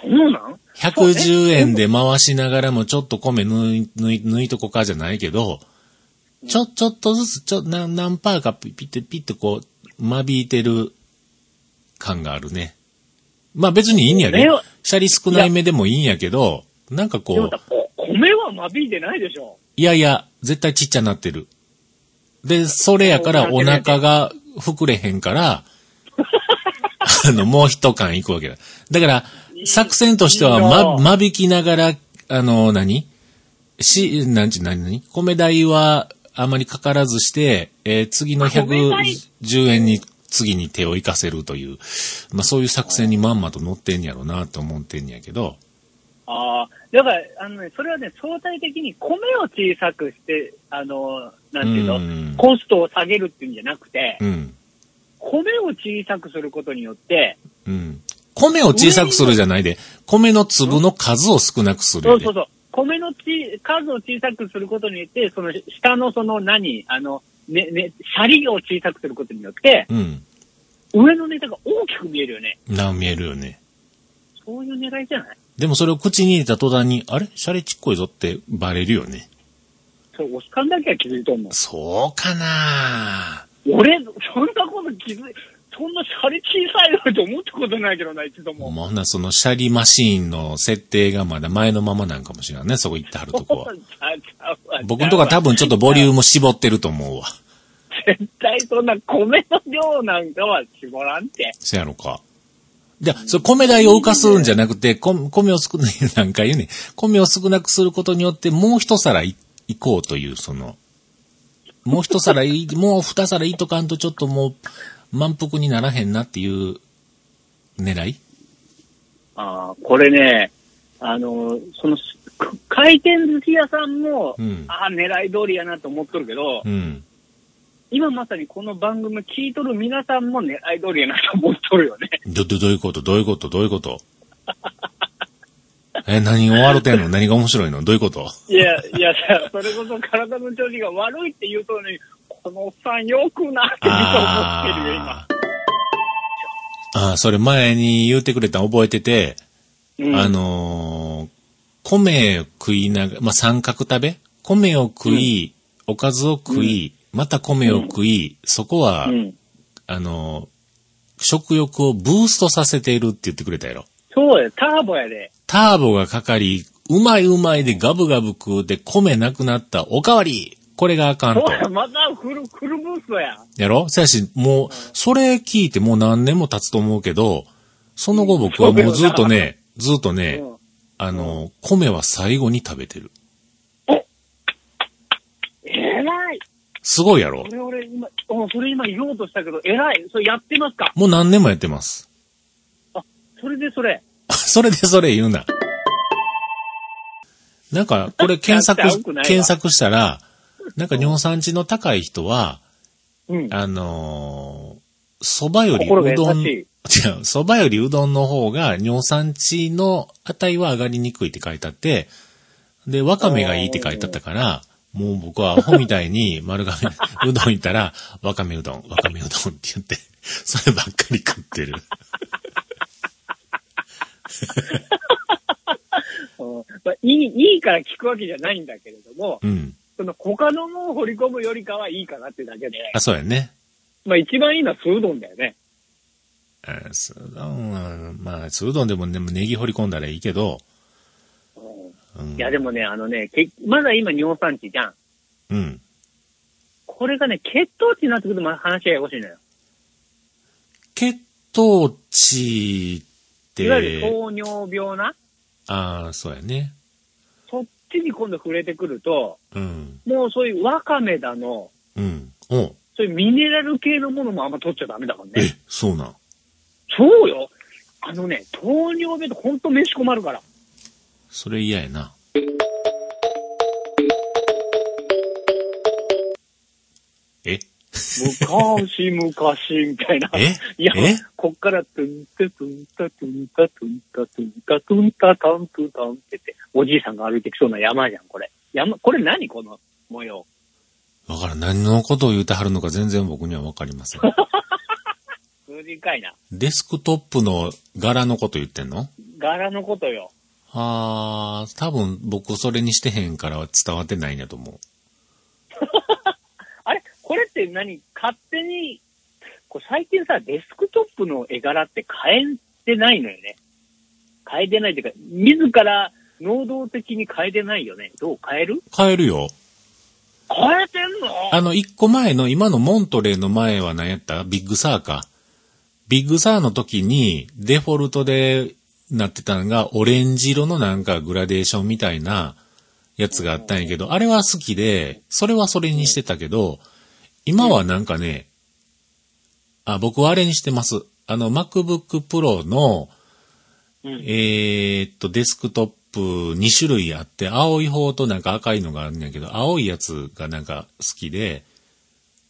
Speaker 4: そうなん
Speaker 1: ？110円で回しながらもちょっと米抜い、抜い、抜いとこかじゃないけど、ちょ、ちょっとずつ、ちょ、何、何パーかピッて、ピッてこう、間引いてる感があるね。まあ別にいいんやね
Speaker 4: ね。
Speaker 1: シャリ少ないめでもいいんやけど、なんかこう
Speaker 4: 米は間引いてないでしょ。
Speaker 1: いやいや、絶対ちっちゃなってる。で、それやからお腹が膨れへんから、<laughs> あの、もう一缶いくわけだ。だから、作戦としては、ま、間引きながら、あの、何？し、なんち、何、何？米代はあまりかからずして、えー次の
Speaker 4: 米代
Speaker 1: 110円に、次に手を生かせるという、まあそういう作戦にまんまと乗ってんやろうなと思ってんやけど、
Speaker 4: ああ、だから、あのね、それはね、相対的に米を小さくして、あの、なんていうの、
Speaker 1: うん。
Speaker 4: コストを下げるっていうんじゃなくて、
Speaker 1: うん。
Speaker 4: 米を小さくすることによって、
Speaker 1: うん。米を小さくするじゃないで、米の粒の数を少なくする
Speaker 4: そうそうそう、米のち数を小さくすることによって、その下のその何、あの、ね、ね、シャリを小さくすることによって、
Speaker 1: うん。
Speaker 4: 上のネタが大きく見えるよね。
Speaker 1: な、見えるよね。
Speaker 4: そういう狙いじゃない？
Speaker 1: でもそれを口に入れた途端に、あれ？シャレちっこいぞってバレるよね。
Speaker 4: それ、おっさんだけは気づいとんの。
Speaker 1: そうかな
Speaker 4: 俺、そんなこと気づい、そんなシャリ小さいよって思ったことないけどな、一度も。
Speaker 1: もうほんならそのシャリマシーンの設定がまだ前のままなんかもしれないね、そこ行ってはるとこは。<laughs> 僕のとこは多分ちょっとボリューム絞ってると思うわ。
Speaker 4: 絶対そんな米の量なんかは絞らんて。
Speaker 1: せやろか。じゃあ、それ米代を浮かすんじゃなくて、こ米を少ない、なんか言うね。米を少なくすることによって、もう一皿いいこうという、その、もう一皿いい、もう二皿いいとかんとちょっともう満腹にならへんなっていう狙い？
Speaker 4: ああ、これね、あの、その、く回転寿司屋さんも、
Speaker 1: うん。
Speaker 4: ああ、狙い通りやなと思っとるけど、
Speaker 1: うん。
Speaker 4: 今まさにこの番組聞いとる皆さんも狙い通りやなと思っとるよね。
Speaker 1: ど、ど、どういうこと？どういうこと？どういうこと？<laughs> え、何が笑てんの？<laughs> 何が面白いの？どういうこと？
Speaker 4: いや、いや、それこそ体の調子が悪いって言うとるのに、このおっさんよくなって実は思ってるよ、今。
Speaker 1: あーあー、それ前に言うてくれたの覚えてて、
Speaker 4: うん
Speaker 1: あのー米を食いながら、まあ、三角食べ？米を食い、おかずを食い、また米を食い、そこは、
Speaker 4: うん。
Speaker 1: あのー食欲をブーストさせているって言ってくれたやろ。
Speaker 4: そうや、ターボやで。
Speaker 1: ターボがかかり、うまいうまいでガブガブ食うで米なくなったおかわりこれがあかんと
Speaker 4: そう。や、またフル、フルブーストや。
Speaker 1: やろ？せやし、もう、それ聞いてもう何年も経つと思うけど、その後僕はもうずっとね、ずっとね、
Speaker 4: うん
Speaker 1: あの、米は最後に食べてる。
Speaker 4: え？らい。
Speaker 1: すごいやろ？
Speaker 4: それ俺今、うんそれ今言おうとしたけど、えらい。それやってますか？
Speaker 1: もう何年もやってます。
Speaker 4: それでそれ。<laughs>
Speaker 1: それでそれ言うな。なんか、これ <laughs> 検索検索したら、なんか尿酸値の高い人は、
Speaker 4: うん。
Speaker 1: あのー、蕎麦よりうどん、
Speaker 4: し
Speaker 1: 違う、蕎麦よりうどんの方が尿酸値の値は上がりにくいって書いてあって、で、わかめがいいって書いてあったから、もう僕はアホみたいに丸亀 <laughs> うどん行ったら、わかめうどん、わかめうどんって言って、そればっかり食ってる。<laughs>
Speaker 4: うんまあ、いい、いいから聞くわけじゃないんだけれども、
Speaker 1: うん。
Speaker 4: その他のものを掘り込むよりかはいいかなってだけで、
Speaker 1: あ、そうやね。
Speaker 4: まあ一番いいのはスードンだよね。
Speaker 1: あスードンは、まあ、スードンでもねネギ掘り込んだらいいけど、うん
Speaker 4: いやでもね、あのね、けまだ今尿酸値じゃん。
Speaker 1: うん。
Speaker 4: これがね、血糖値になってくるとまあ話がややこしいのよ。
Speaker 1: 血糖値って、
Speaker 4: いわゆる糖尿病な、
Speaker 1: ああ、そうやね。
Speaker 4: ちに今度触れてくると、
Speaker 1: うん。
Speaker 4: もうそういうワカメだの、
Speaker 1: うん。お
Speaker 4: そういうミネラル系のものもあんま取っちゃダメだから
Speaker 1: え
Speaker 4: ね。、
Speaker 1: そうなん？
Speaker 4: そうよ。あのね、糖尿病ってほんと飯困るから。
Speaker 1: それ嫌やな。え？
Speaker 4: 昔、昔、みたいな。
Speaker 1: え？
Speaker 4: いや
Speaker 1: え、
Speaker 4: こっから、トゥンタトゥンタトゥンタトゥンタトゥンタトゥンタタントゥタンってて、おじいさんが歩いてきそうな山じゃん、これ。山、これ何この模様。
Speaker 1: わからん。何のことを言うてはるのか全然僕にはわかりません。
Speaker 4: 数字かいな。
Speaker 1: デスクトップの柄のこと言ってんの
Speaker 4: 柄のことよ。
Speaker 1: あー、多分僕それにしてへんからは伝わってないんやと思う。
Speaker 4: これって何？勝手に、これ最近さ、デスクトップの絵柄って変えてないのよね。変えてないっていうか、自ら能動的に変えてないよね。どう？変える？
Speaker 1: 変えるよ。
Speaker 4: 変えてんの？
Speaker 1: あの、一個前の、今のモントレーの前は何やった？ビッグサーか。ビッグサーの時に、デフォルトでなってたのが、オレンジ色のなんかグラデーションみたいなやつがあったんやけど、あれは好きで、それはそれにしてたけど、今はなんかね、あ、僕はあれにしてます。あの、MacBook Pro の、
Speaker 4: うん
Speaker 1: えーっと、デスクトップ2種類あって、青い方となんか赤いのがあるんやけど、青いやつがなんか好きで、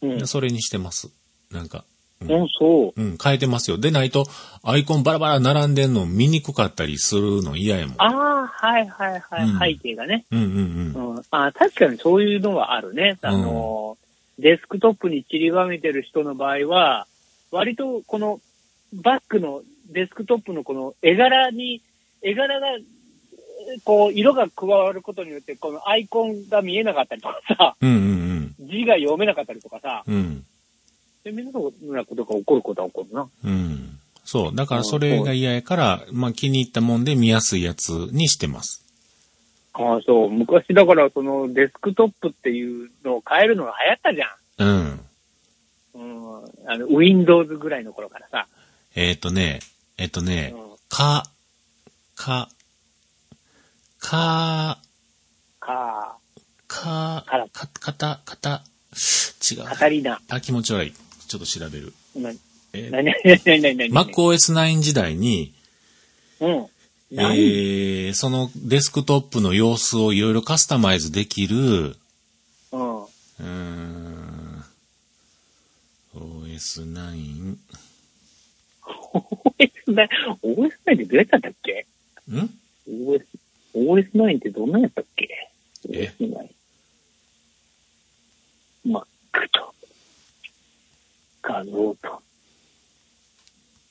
Speaker 4: うん。
Speaker 1: それにしてます。なんか、
Speaker 4: うん、そう。
Speaker 1: うん、変えてますよ。でないと、アイコンバラバラ並んでんの見にくかったりするの嫌やもん。
Speaker 4: ああ、はいはいはい、
Speaker 1: うん
Speaker 4: 背景がね。
Speaker 1: うんうんうん。
Speaker 4: うん。あー確かにそういうのはあるね。あのー、デスクトップに散りばめてる人の場合は、割とこのバックのデスクトップのこの絵柄に、絵柄が、こう、色が加わることによって、このアイコンが見えなかったりとかさ、
Speaker 1: うんうん
Speaker 4: 字が読めなかったりとかさ、
Speaker 1: うん。うん。
Speaker 4: そういうようなことが起こることは起こるな。
Speaker 1: うん。そう。だからそれが嫌やから、まあ気に入ったもんで見やすいやつにしてます。
Speaker 4: ああ、そう。昔だから、そのデスクトップっていうのを変えるのが流行ったじゃん。
Speaker 1: うん。
Speaker 4: うん。あの、Windows ぐらいの頃からさ。
Speaker 1: えっ、とね、えっ、とね
Speaker 4: うん、
Speaker 1: か、か、か、
Speaker 4: か、
Speaker 1: か、
Speaker 4: から
Speaker 1: か、かた、かた、違う。
Speaker 4: カタリナ。
Speaker 1: あ、気持ち悪い。ちょっと調べる。
Speaker 4: な、
Speaker 1: え
Speaker 4: な、な、な、な、な、な、
Speaker 1: MacOS9 時代に、
Speaker 4: うん。
Speaker 1: え
Speaker 4: 何
Speaker 1: ー、そのデスクトップの様子をいろいろカスタマイズできる、
Speaker 4: うん。
Speaker 1: うーん、OS9、
Speaker 4: OS9、OS9 ってどうやったん？だっけ
Speaker 1: ん
Speaker 4: ?OS、OS9 ってどんなんやったっけ？
Speaker 1: え
Speaker 4: ?OS9。Mac と、画像と。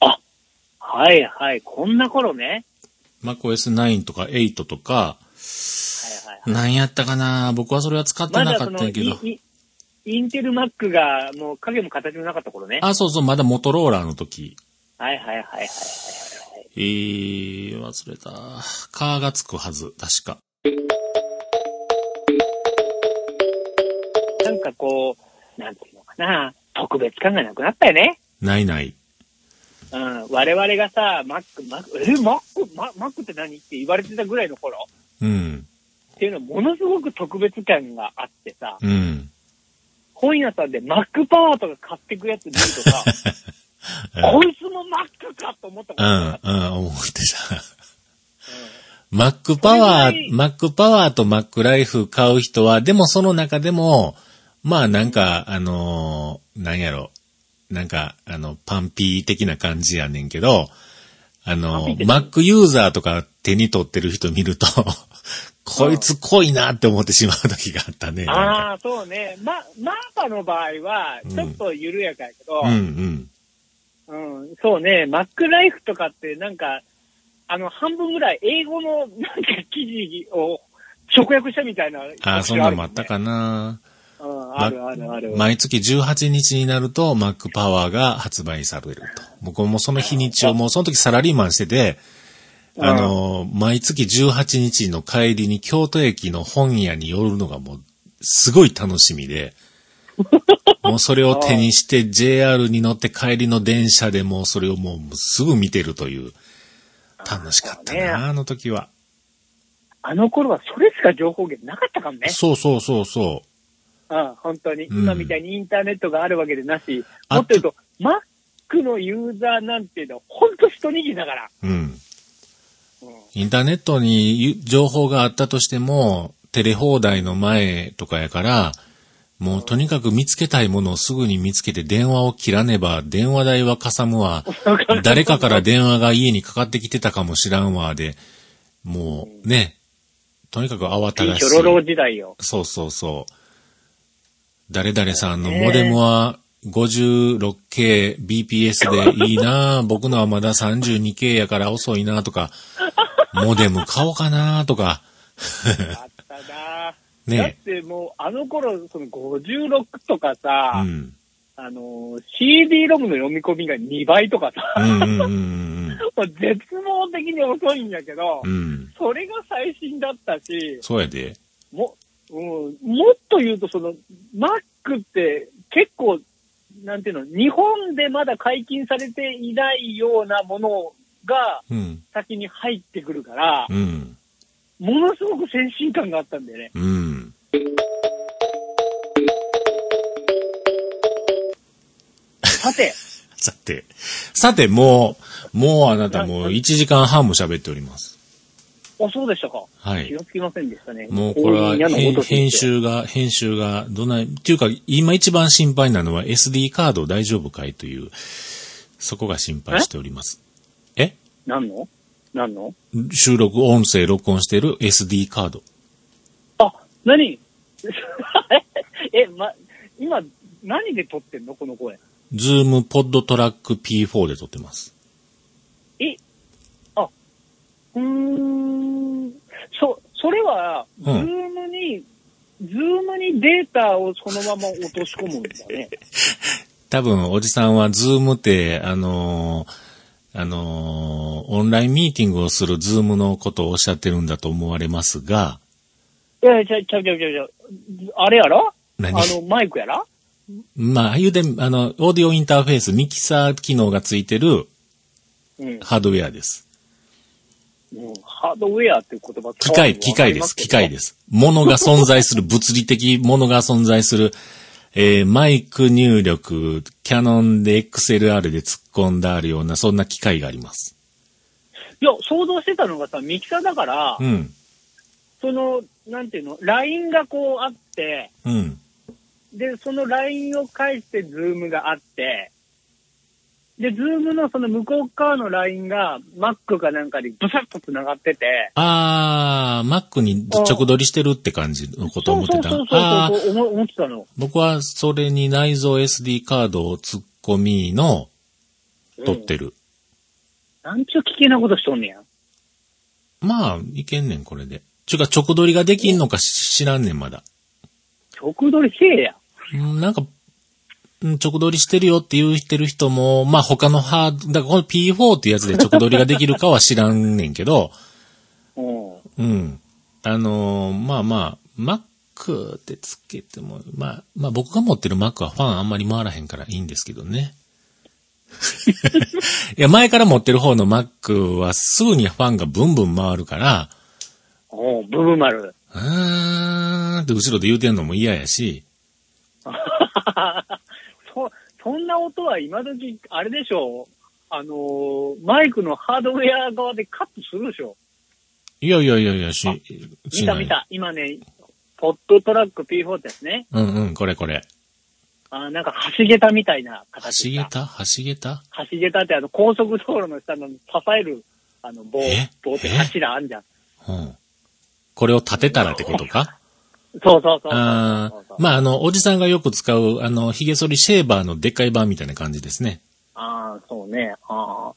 Speaker 4: あ、はいはい、こんな頃ね。
Speaker 1: MacOS9 とか8とか。何やったかな？僕はそれは使ってなかったんやけど。
Speaker 4: インテル Mac がもう影も形もなかった頃ね。
Speaker 1: あ、そうそう、まだモトローラーの時。
Speaker 4: はいはいはいはいはい。
Speaker 1: えー、忘れた。カーがつくはず、確か。
Speaker 4: なんかこう、なんていうのかな、特別感がなくなったよね。
Speaker 1: ないない。
Speaker 4: うん。我々がさ、Mac、Mac、え、Mac、マ Mac って何って言われてたぐらいの頃。
Speaker 1: うん、
Speaker 4: っていうのはものすごく特別感があってさ、
Speaker 1: うん。
Speaker 4: 本屋さんで Mac パワーとか買ってくやつ見るとさ、<laughs> こいつも Mac かと思ったこと
Speaker 1: うん、
Speaker 4: が
Speaker 1: うん、思ってた。Mac パワー、
Speaker 4: それぐらい。
Speaker 1: Mac パワーと Mac ライフ買う人は、でもその中でも、まあなんか、あのーなんやろ、なんか、あの、パンピー的な感じやねんけど、あの Mac ユーザーとか手に取ってる人見ると、こいつ濃いなって思ってしまう時があったね。
Speaker 4: ああ、そうね。ま、マーパの場合は、ちょっと緩やかやけど、
Speaker 1: うんうん。
Speaker 4: うん、そうね、マックライフとかってなんか、あの、半分ぐらい英語のなんか記事を直訳したみたいな、
Speaker 1: ああ、そんなのもあったかな。
Speaker 4: うん、あるあるある。
Speaker 1: 毎月18日になると Mac パワーが発売されると。僕もその日にちをもうその時サラリーマンしてて、
Speaker 4: うん
Speaker 1: あの、毎月18日の帰りに京都駅の本屋に寄るのがもうすごい楽しみで、<laughs> もうそれを手にして JR に乗って帰りの電車でもうそれをもうすぐ見てるという、楽しかったな、あの時は。
Speaker 4: あの頃はそれしか情報源なかったかもね。
Speaker 1: そうそうそうそ
Speaker 4: うん、本当に。
Speaker 1: うん
Speaker 4: 今みたいにインターネットがあるわけでなし、
Speaker 1: あ
Speaker 4: もっと言うと、Mac のユーザーなんていうのは本当一握りだから。
Speaker 1: う。うん。
Speaker 4: うん
Speaker 1: インターネットにゆ情報があったとしても、テレ放題の前とかやから、もうとにかく見つけたいものをすぐに見つけて電話を切らねば、電話代はかさむわ、誰かから電話が家にかかってきてたかもしらんわ、で、もうね、とにかく慌ただしい。
Speaker 4: ヒョロロ時代よ。
Speaker 1: そうそうそう。誰々さんのモデムは 56K BPS でいいな僕のはまだ 32K やから遅いなとか、モデム買おうかなとか、
Speaker 4: あったな <laughs> だっ
Speaker 1: ね。
Speaker 4: てもう、あの頃、その56とかさ、
Speaker 1: うん。
Speaker 4: あの、CD ロムの読み込みが2倍とかさ、
Speaker 1: うんうんうん <laughs>
Speaker 4: もう絶望的に遅いんやけど、
Speaker 1: うん。うん。
Speaker 4: それが最新だったし、
Speaker 1: そうやで。
Speaker 4: も、うん、もっと言うと、その、Mac って結構、なんていうの、日本でまだ解禁されていないようなものが
Speaker 1: うん。
Speaker 4: 先に入ってくるから、
Speaker 1: うん。
Speaker 4: ものすごく先進感があったんだよね。
Speaker 1: うん。
Speaker 4: さて、<laughs>
Speaker 1: さて、さて、もう、もうあなたもう1時間半も喋っております。
Speaker 4: あ、そうでしたか。
Speaker 1: はい。
Speaker 4: 気がつきませんでしたね。
Speaker 1: もうこれは編集が、編集がどない、っていうか今一番心配なのは SD カード大丈夫かいという、そこが心配しております。え？
Speaker 4: 何の？何の？
Speaker 1: 収録、音声録音している SD カード。
Speaker 4: あ、何？<laughs> え、ま、今、何で撮ってんの？この声。
Speaker 1: Zoom PodTrak P4 で撮ってます。
Speaker 4: え、あ、うーん、そ、それは、
Speaker 1: うん、ズ
Speaker 4: ームに、ズームにデータをそのまま落とし込むんだね。<laughs>
Speaker 1: 多分、おじさんはズームって、あのーあのーオンラインミーティングをするズームのことをおっしゃってるんだと思われますが、
Speaker 4: いやちゃうちゃうちゃうちゃうちゃう。あれやろ？あ
Speaker 1: 何
Speaker 4: の、マイクやら
Speaker 1: まあ、言うて、あの、オーディオインターフェース、ミキサー機能がついてる
Speaker 4: うん。
Speaker 1: ハードウェアです。
Speaker 4: ハードウェアっていう言葉
Speaker 1: 機械、機械です、機械ですす。物が存在する、物理的物が存在する、<laughs> えーマイク入力、キャノンで XLR で突っ込んであるような、そんな機械があります。
Speaker 4: いや、想像してたのがさ、ミキサーだから、
Speaker 1: うん、
Speaker 4: その、なんていうの、ラインがこうあって、
Speaker 1: うん。
Speaker 4: で、そのラインを介してズームがあって、で、ズームのその向こう側のラインが Mac かなんかでブサッと繋がってて、
Speaker 1: あー、Mac に直取りしてるって感じのことを思ってた。
Speaker 4: そうそうそう
Speaker 1: あー
Speaker 4: そ思、思ってたの。
Speaker 1: 僕はそれに内蔵 SD カードを突っ込みの、取ってる。
Speaker 4: なんちゅう危険なことしとんねや。
Speaker 1: まあ、いけんねん、これで。ちゅうか、直取りができんのかし知らんねん、まだ。
Speaker 4: 直取りせえや。
Speaker 1: うんなんか、うん直取りしてるよって言ってる人も、まあ他のハード、だからこの P4 っていうやつで直取りができるかは知らんねんけど、
Speaker 4: うん。
Speaker 1: うん。あのーまあまあ、Mac ってつけても、まあ、まあ僕が持ってる Mac はファンあんまり回らへんからいいんですけどね。<laughs> いや、前から持ってる方の Mac はすぐにファンがブンブン回るから、
Speaker 4: おうブブ丸。
Speaker 1: うーんって後ろで言うてんのも嫌やし、<laughs>
Speaker 4: そ、そんな音は今時、あれでしょあのーマイクのハードウェア側でカットするでしょ
Speaker 1: いやいやいやいや、し。
Speaker 4: 見た見た。今ね、ポットトラック P4 ってやつね。
Speaker 1: うんうん、これこれ。
Speaker 4: あーなんか橋桁みたいな
Speaker 1: 橋
Speaker 4: 形
Speaker 1: 桁？橋桁？
Speaker 4: 橋桁ってあの高速道路の下の支えるあの棒
Speaker 1: え、
Speaker 4: 棒って柱あんじゃん。
Speaker 1: うん。これを立てたらってことか？
Speaker 4: そうそうそう
Speaker 1: あ
Speaker 4: そうそう
Speaker 1: ーまあ、あの、おじさんがよく使う、あの、髭剃りシェーバーのでっかい版みたいな感じですね。
Speaker 4: ああ、そうね。ああ。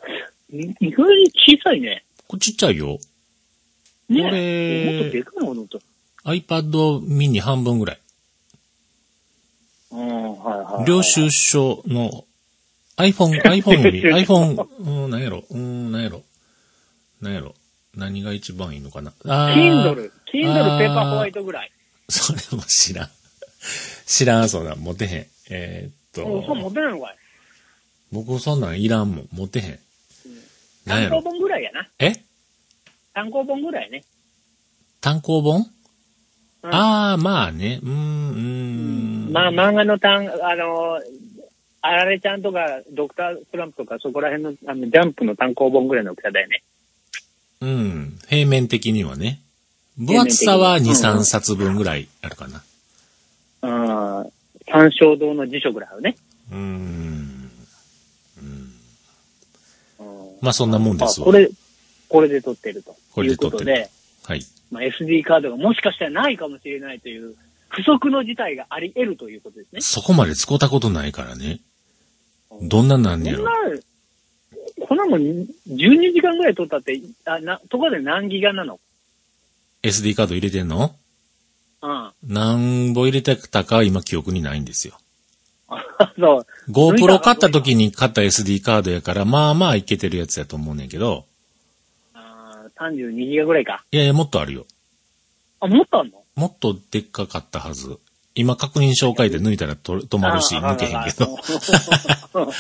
Speaker 4: い意外に小さいね。
Speaker 1: これちっちゃいよ。
Speaker 4: ね
Speaker 1: これ
Speaker 4: もっとでかいものと。
Speaker 1: iPad mini 半分ぐらい。
Speaker 4: うん、はいはい、はい。
Speaker 1: 領収書の iPhone、iPhone より、iPhone、うん、なんやろ、うん、なんやろ、なんやろ、何が一番いいのかな。あー
Speaker 4: Kindle、Kindle ペーパーホワイトぐらい。<laughs>
Speaker 1: それも知らん。知らん、そんなん、持てへん。えーっ
Speaker 4: うん、そう持
Speaker 1: と、
Speaker 4: てないのかい。
Speaker 1: 僕そんなんいらんもん、持てへん。なんやろ？
Speaker 4: 単行本ぐらいやな。
Speaker 1: え？
Speaker 4: 単行本ぐらいね。
Speaker 1: 単行本？
Speaker 4: うん
Speaker 1: ああ、まあね。うーん、うーん。
Speaker 4: まあ、漫画の単、あの、あられちゃんとか、ドクタースランプとか、そこら辺の、あの、ジャンプの単行本ぐらいの大きさだよね。
Speaker 1: うん。平面的にはね。分厚さは2、3冊分ぐらいあるかな。
Speaker 4: うん。三正堂の辞書ぐらいあるね。
Speaker 1: うーん。
Speaker 4: うん
Speaker 1: まあそんなもんですわ。
Speaker 4: あこれ、これで撮ってると。
Speaker 1: これで撮ってるはい。
Speaker 4: まあ、SD カードがもしかしたらないかもしれないという、不測の事態があり得るということですね。
Speaker 1: そこまで使ったことないからね。どんななんねやろ
Speaker 4: こんな。、もん12時間ぐらい撮ったって、あ、な、ところで何ギガなの？
Speaker 1: SD カード入れてんの？
Speaker 4: うん。
Speaker 1: 何本入れてたかは今記憶にないんですよ。<laughs>
Speaker 4: そう。
Speaker 1: GoPro 買った時に買った SD カードやから、まあまあいけてるやつやと思うねんけど、
Speaker 4: あー32ギガぐらいか。
Speaker 1: いやいや、もっとあるよ。
Speaker 4: あ、もっとあんの？
Speaker 1: もっとでっかかったはず。今確認紹介で抜いたらと止まるし、抜けへんけど。<laughs>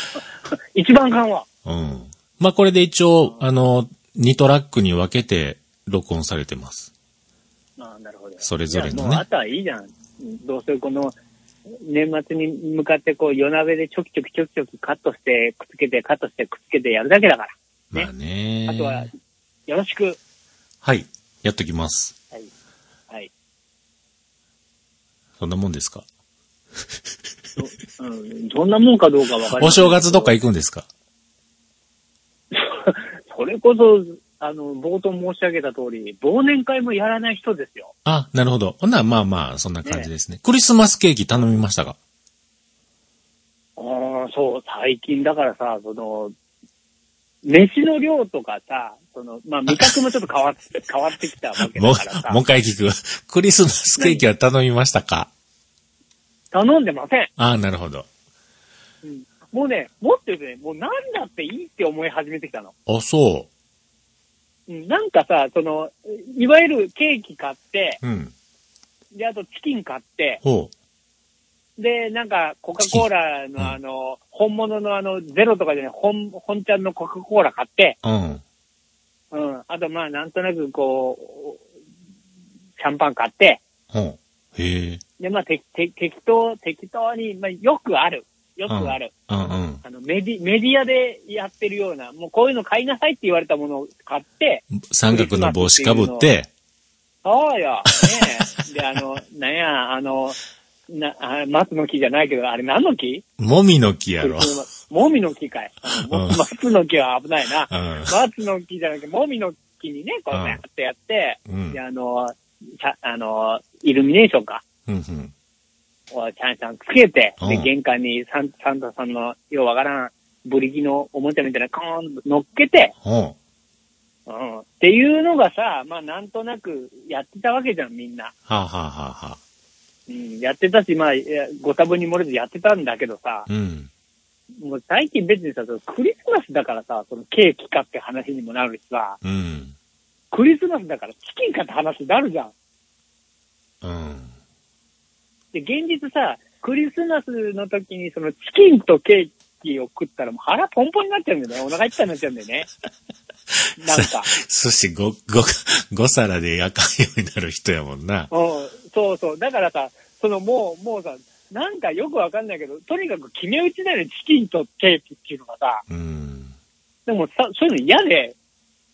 Speaker 4: 一番緩和。
Speaker 1: うん。まあこれで一応、あの、2トラックに分けて録音されてます。それぞれのね
Speaker 4: もうあとはいいじゃん。どうせこの、年末に向かってこう夜鍋でちょきちょきちょきちょきカットして、くっつけて、カットして、くっつけてやるだけだから。ね
Speaker 1: まあね。
Speaker 4: あとは、よろしく。
Speaker 1: はい。やっときます。
Speaker 4: はい。はい。
Speaker 1: そんなもんですか？
Speaker 4: どうん、そんなもんかどうかわかりません
Speaker 1: お正月どっか行くんですか？<laughs>
Speaker 4: それこそ、あの、冒頭申し上げた通り、忘年会もやらない人ですよ。
Speaker 1: あ、なるほど。ほんならまあまあ、そんな感じですね。クリスマスケーキ頼みましたか？
Speaker 4: ああ、そう、最近だからさ、その、飯の量とかさ、その、まあ、味覚もちょっと変わって、<laughs> 変わってきたわけ
Speaker 1: も
Speaker 4: だからさ
Speaker 1: う、もう、一回聞く。クリスマスケーキは頼みましたか？
Speaker 4: 頼んでません。
Speaker 1: あなるほど。
Speaker 4: もうね、もっと言うとね、もうなんだっていいって思い始めてきたの。
Speaker 1: あ、そ
Speaker 4: うんなんかさ、その、いわゆるケーキ買って、
Speaker 1: う。うん。
Speaker 4: で、あとチキン買って、
Speaker 1: ほ
Speaker 4: で、なんか、コカ・コーラのあの、本物のあの、ゼロとかでね、本、本ちゃんのコカ・コーラ買って、
Speaker 1: う。うん。
Speaker 4: うん。あと、まあ、なんとなく、こう、シャンパン買って、
Speaker 1: ほう。へえ。
Speaker 4: で、まあ、て、て、適当、適当に、まあ、よくある。よくある。
Speaker 1: うんうん。
Speaker 4: あの、メディ、メディアでやってるような、もうこういうの買いなさいって言われたものを買って、
Speaker 1: 三角の帽子かぶって、
Speaker 4: そうよ。ねえ。で、あの、<laughs> なんや、あの、な、あ松の木じゃないけど、あれ何の木？
Speaker 1: もみの木やろ。
Speaker 4: もみの木かい。<laughs> 松の木は危ないな。
Speaker 1: うん。
Speaker 4: 松の木じゃなくて、もみの木にね、こう
Speaker 1: うん
Speaker 4: やってやって、
Speaker 1: うん
Speaker 4: で、あの、さあの、イルミネーションか。
Speaker 1: うんうん。
Speaker 4: をちゃんちゃんつけて、で、
Speaker 1: うん
Speaker 4: 玄関にサンサンタさんの、ようわからん、ブリキのおもちゃみたいなコーンと乗っけて、
Speaker 1: ほ
Speaker 4: うん。っていうのがさ、まあなんとなくやってたわけじゃん、みんな。
Speaker 1: う。はあ、はあはあはあ、
Speaker 4: うん。やってたし、まあ、ご多分に漏れずやってたんだけどさ、
Speaker 1: うん。
Speaker 4: もう最近別にさ、そのクリスマスだからさ、そのケーキかって話にもなるしさ、
Speaker 1: うん。
Speaker 4: クリスマスだからチキンかって話になるじゃん。
Speaker 1: うん。
Speaker 4: で、現実さ、クリスマスの時にそのチキンとケーキを食ったらもう腹ポンポンになっちゃうんだよね。お腹いっぱいになっちゃうんだよね。<laughs> なんか。
Speaker 1: 寿司5、5、5皿であかんようになる人やもんな。
Speaker 4: うん、そうそう。だからさ、そのもう、もうさ、なんかよくわかんないけど、とにかく決め打ちだよね、チキンとケーキっていうのがさ。
Speaker 1: うん。
Speaker 4: でもさ、そういうの嫌で、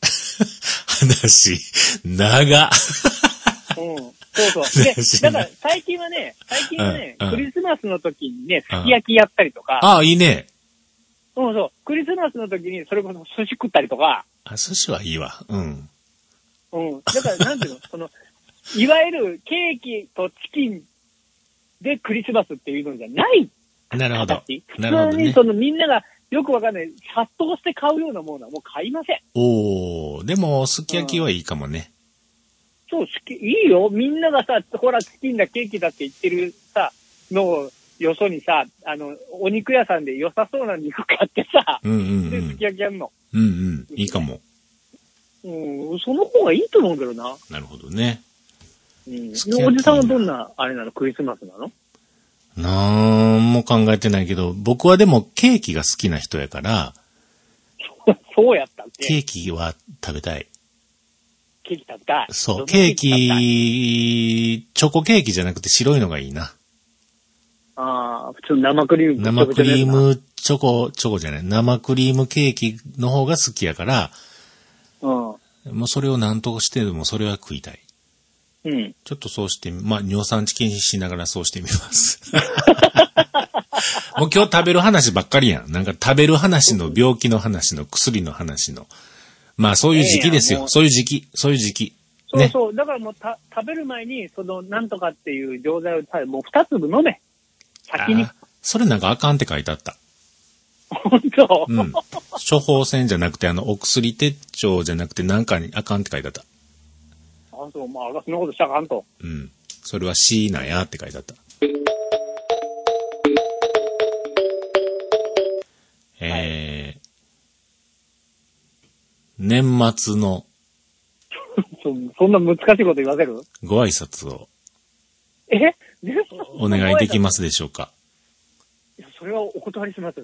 Speaker 4: <laughs>
Speaker 1: 話、長っ。
Speaker 4: うん。そうそう。<laughs> で、だから最近はね、最近はね、
Speaker 1: うんうん
Speaker 4: クリスマスの時にね、すき焼きやったりとか、
Speaker 1: ああ、いいね。
Speaker 4: そうそう、クリスマスの時にそれこそ寿司食ったりとか、
Speaker 1: あ、寿司はいいわ。うん。
Speaker 4: うん。だからなんていうの、<laughs> その、いわゆるケーキとチキンでクリスマスっていうのじゃない
Speaker 1: なるほど
Speaker 4: 形？。
Speaker 1: なるほどね
Speaker 4: 普通にそ。のみんながよくわかんない、殺到して買うようなものはもう買いません。
Speaker 1: おー、でも、すき焼きはいいかもね。
Speaker 4: そう、好きいいよ。みんながさ、ほら、チキンだ、ケーキだって言ってるさ、のをよそにさ、あの、お肉屋さんで良さそうな肉買ってさ、
Speaker 1: うんうんう
Speaker 4: で、
Speaker 1: ん
Speaker 4: すき。焼きやんの。
Speaker 1: うんうん。いいかも。
Speaker 4: うん、その方がいいと思うけどな。
Speaker 1: なるほどね。
Speaker 4: うん。
Speaker 1: すき焼き
Speaker 4: おじさんはどんな、あれなのクリスマスなの？
Speaker 1: なんも考えてないけど、僕はでもケーキが好きな人やから、<laughs>
Speaker 4: そうやったっ
Speaker 1: ケ
Speaker 4: け
Speaker 1: ーキは食べたい。
Speaker 4: ケーキ食べたい。
Speaker 1: そう、ケーキ、チョコケーキじゃなくて白いのがいいな。
Speaker 4: ああ、普通の生クリーム。
Speaker 1: 生クリー
Speaker 4: む。
Speaker 1: ムチョコ、チョコじゃない、生クリームケーキの方が好きやから、
Speaker 4: うん。
Speaker 1: もうそれを何としてでもそれは食いたい。
Speaker 4: うん。
Speaker 1: ちょっとそうしてみ、まあ、尿酸値気にしながらそうしてみます。<laughs> もう今日食べる話ばっかりやん。なんか食べる話の病気の話の薬の話の。まあそういう時期ですよ。そういう時期。そういう時期。ね。
Speaker 4: そうそう。だからもうた食べる前に、その、なんとかっていう錠剤をたもう二粒飲め。先に
Speaker 1: あ。それなんかあかんって書いてあった。
Speaker 4: 本当、
Speaker 1: うん。処方箋じゃなくて、あの、お薬手帳じゃなくて、なんかにあかんって書いてあった。
Speaker 4: あ、そう、まあ、そんなことしたかんと。
Speaker 1: うん。それは C なんやって書いてあった。えー、年末の <laughs>
Speaker 4: そそんな難しいこと言わせる？
Speaker 1: ご挨拶を
Speaker 4: え？ね
Speaker 1: お願いできますでしょうか？
Speaker 4: いや、それはお断りします。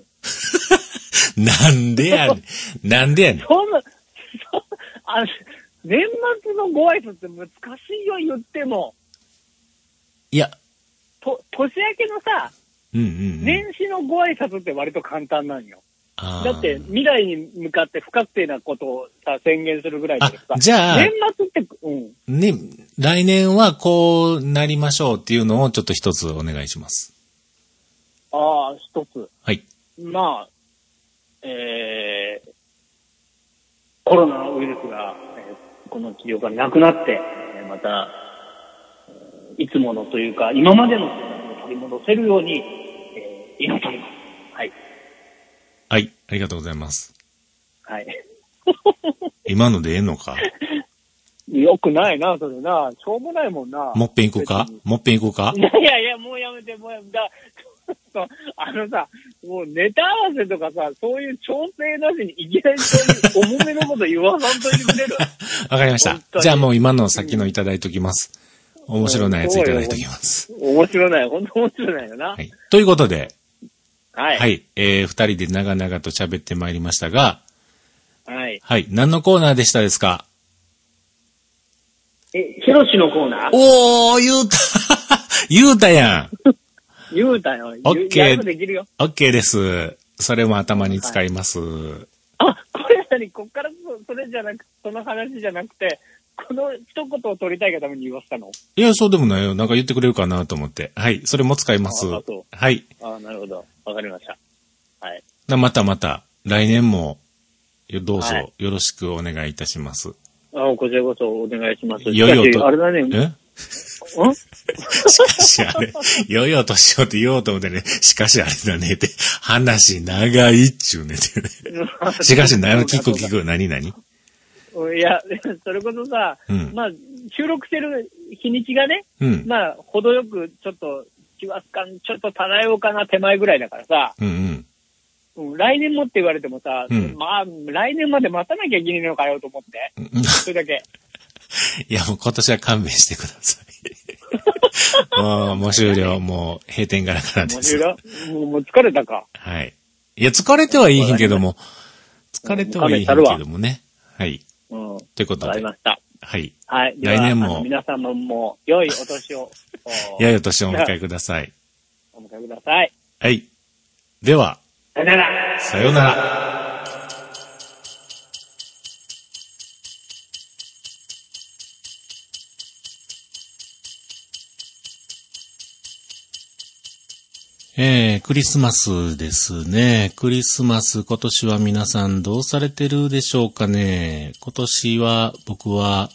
Speaker 4: <laughs>
Speaker 1: なんでやねん。<laughs> なんでやねん。
Speaker 4: そんな、そあ年末のご挨拶って難しいよ、言っても。
Speaker 1: いや、
Speaker 4: と、年明けのさ、
Speaker 1: うんうん、うん。
Speaker 4: 年始のご挨拶って割と簡単なんよ。だって、未来に向かって不確定なことをさ、宣言するぐらいでさ
Speaker 1: あ、じゃあ
Speaker 4: 年末って、うん。
Speaker 1: ね、来年はこうなりましょうっていうのをちょっと一つお願いします。
Speaker 4: ああ、一つ。
Speaker 1: はい。
Speaker 4: まあ、えー、コロナウイルスが、えーこの治療がなくなって、えーまた、えーいつものというか、今までの生活を取り戻せるように、えー祈っております。はい。
Speaker 1: はい。ありがとうございます。
Speaker 4: はい。<laughs>
Speaker 1: 今のでええのか？
Speaker 4: よくないな、それな。しょうもないもんな。
Speaker 1: もっぺん行こうか？もっぺん行こうか？
Speaker 4: いやいやいや、もうやめて、もうやめて。<laughs> あのさ、もうネタ合わせとかさ、そういう調整なしにいきなりそういう重めのこと言わさんといてくれる。<laughs>
Speaker 1: わかりましたじゃあもう今のさっきのいただいときます。面白なやついただいときます。
Speaker 4: 面白ない。本当面白ないよな。
Speaker 1: はい。ということで、
Speaker 4: はい。
Speaker 1: はい。えー、二人で長々と喋ってまいりましたが、
Speaker 4: はい。
Speaker 1: はい。何のコーナーでしたですか？
Speaker 4: え、ヒロシのコーナー？
Speaker 1: おー、言うた <laughs> 言うたやん
Speaker 4: 言うたよ。
Speaker 1: オッケー。オッケーです。それも頭に使います。
Speaker 4: あ、これ何？こっからそそれじゃなく、その話じゃなくて、この一言を取りたいがために言わせたの？
Speaker 1: いや、そうでもないよ。なんか言ってくれるかなと思って。はい。それも使います
Speaker 4: ああそう。
Speaker 1: はい。
Speaker 4: あなるほど。わかりました。はい。
Speaker 1: なまたまた、来年も、よどうぞ
Speaker 4: はい
Speaker 1: よろしくお願いいたします。
Speaker 4: あこちらこそお願いします。
Speaker 1: よいよと
Speaker 4: あれだね。ん？
Speaker 1: えしかしあれ、よいよとしようって言おうと思ってね、しかしあれだねって、話長いっちゅうねってね。<laughs> しかし、何聞く聞く、何何
Speaker 4: いや、<laughs> それこそさ、
Speaker 1: うん
Speaker 4: まあ、収録してる日にちがね、
Speaker 1: うん。
Speaker 4: まあ、程よくちょっと、師走感ちょっと漂うかな手前ぐらいだからさ、
Speaker 1: うんうん。
Speaker 4: うん、来年もって言われてもさ、
Speaker 1: うん
Speaker 4: まあ、来年まで待たなきゃいけないのかよと思って。
Speaker 1: うん
Speaker 4: それだけ。<laughs>
Speaker 1: いや、もう今年は勘弁してください。<laughs> もう、もう終了。もう閉店ガラガラです
Speaker 4: もう終。了？もうもう疲れたか。
Speaker 1: はい。いや、疲れてはいいんけども、疲れてはいいんけどもね。はい。
Speaker 4: うん。
Speaker 1: ということで
Speaker 4: わかり、ました。
Speaker 1: はい。
Speaker 4: はい。
Speaker 1: 来年も
Speaker 4: 皆様も良いお年を、お
Speaker 1: やよ年をお迎えください。<laughs>
Speaker 4: お迎えください。
Speaker 1: はい。では、
Speaker 4: さよなら。
Speaker 1: さようなら。えー、クリスマスですね。クリスマス今年は皆さんどうされてるでしょうかね。今年は僕は、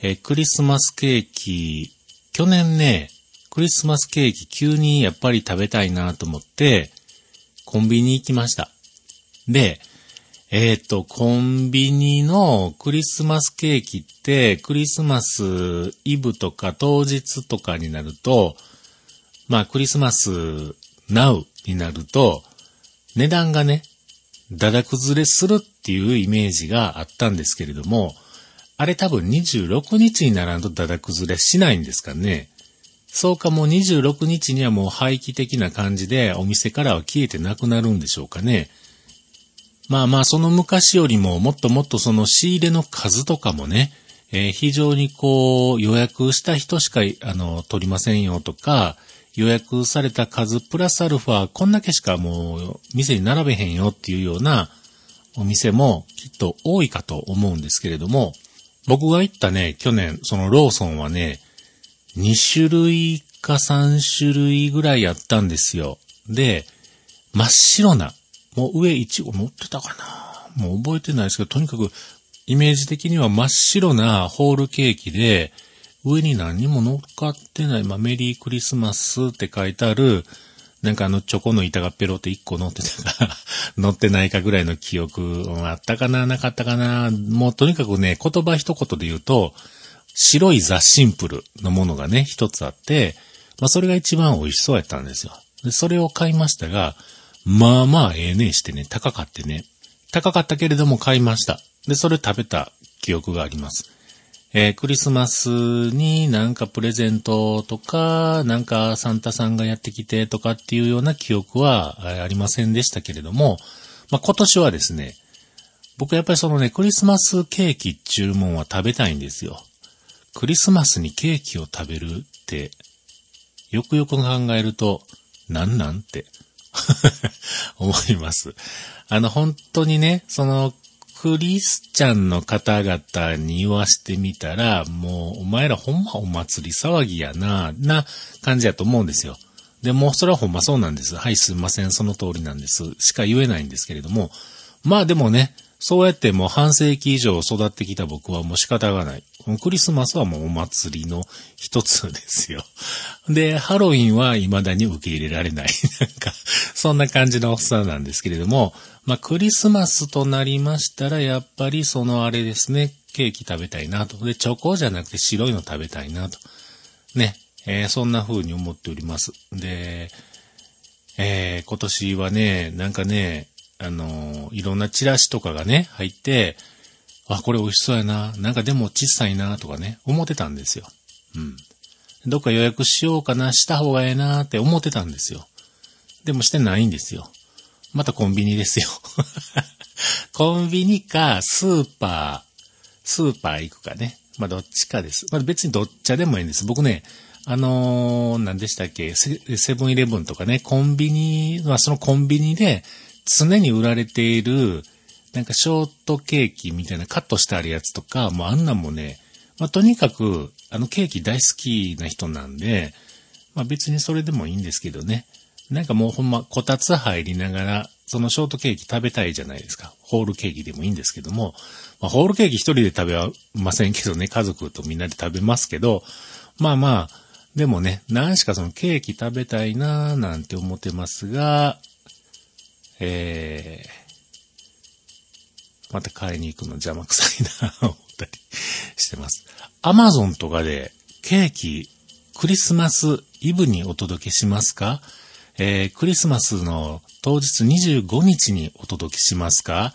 Speaker 1: えークリスマスケーキ、去年ね、クリスマスケーキ急にやっぱり食べたいなと思って、コンビニ行きました。で、えっ、と、コンビニのクリスマスケーキって、クリスマスイブとか当日とかになると、まあ、クリスマスナウになると、値段がね、だだ崩れするっていうイメージがあったんですけれども、あれ多分26日にならんとだだ崩れしないんですかね。そうかもう26日にはもう廃棄的な感じでお店からは消えてなくなるんでしょうかね。まあまあその昔よりももっともっとその仕入れの数とかもね、えー非常にこう予約した人しかあの取りませんよとか、予約された数プラスアルファこんだけしかもう店に並べへんよっていうようなお店もきっと多いかと思うんですけれども、僕が行ったね、去年そのローソンはね、2種類か3種類ぐらいやったんですよ。で、真っ白な、もう上いちご乗ってたかな？もう覚えてないですけど、とにかくイメージ的には真っ白なホールケーキで、上に何も乗っかってない、まあ、メリークリスマスって書いてある、なんかあのチョコの板がペロって1個乗ってたか、<laughs> 乗ってないかぐらいの記憶あったかな、なかったかな。もうとにかくね、言葉一言で言うと、白いザ・シンプルのものがね、一つあって、まあそれが一番美味しそうやったんですよ。で、それを買いましたが、まあまあええねしてね、高かってね。高かったけれども買いました。で、それ食べた記憶があります。えー、クリスマスになんかプレゼントとか、なんかサンタさんがやってきてとかっていうような記憶はありませんでしたけれども、まあ、今年はですね、僕やっぱりそのね、クリスマスケーキ注文は食べたいんですよ。クリスマスにケーキを食べるって、よくよく考えると、なんなんって <laughs> 思います。あの、本当にね、その、クリスチャンの方々に言わしてみたら、もう、お前らほんまお祭り騒ぎやな、な感じやと思うんですよ。でも、それはほんまそうなんです。はい、すいません、その通りなんです。しか言えないんですけれども、まあでもね、そうやってもう半世紀以上育ってきた僕はもう仕方がない。クリスマスはもうお祭りの一つですよ。<laughs> で、ハロウィンは未だに受け入れられない。<laughs> なんか、そんな感じのおっさんなんですけれども、まあクリスマスとなりましたら、やっぱりそのあれですね、ケーキ食べたいなと。で、チョコじゃなくて白いの食べたいなと。ね、えー、そんな風に思っております。で、えー、今年はね、なんかね、あの、いろんなチラシとかがね、入って、あ、これ美味しそうやな。なんかでも小さいなとかね、思ってたんですよ。うん。どっか予約しようかな、した方がええなって思ってたんですよ。でもしてないんですよ。またコンビニですよ。<laughs> コンビニか、スーパー、スーパー行くかね。まあ、どっちかです。まあ、別にどっちでもいいんです。僕ね、あのー、何でしたっけ、セブンイレブンとかね、コンビニ、まあ、そのコンビニで、常に売られている、なんかショートケーキみたいなカットしてあるやつとか、もうあんなんもね、まあ、とにかく、あのケーキ大好きな人なんで、まあ別にそれでもいいんですけどね。なんかもうほんま、こたつ入りながら、そのショートケーキ食べたいじゃないですか。ホールケーキでもいいんですけども、まあ、ホールケーキ一人で食べはませんけどね、家族とみんなで食べますけど、まあまあ、でもね、何しかそのケーキ食べたいなーなんて思ってますが、えー、また買いに行くの邪魔くさいな、思ったりしてます。アマゾンとかでケーキ、クリスマスイブにお届けしますか？えー、クリスマスの当日25日にお届けしますか？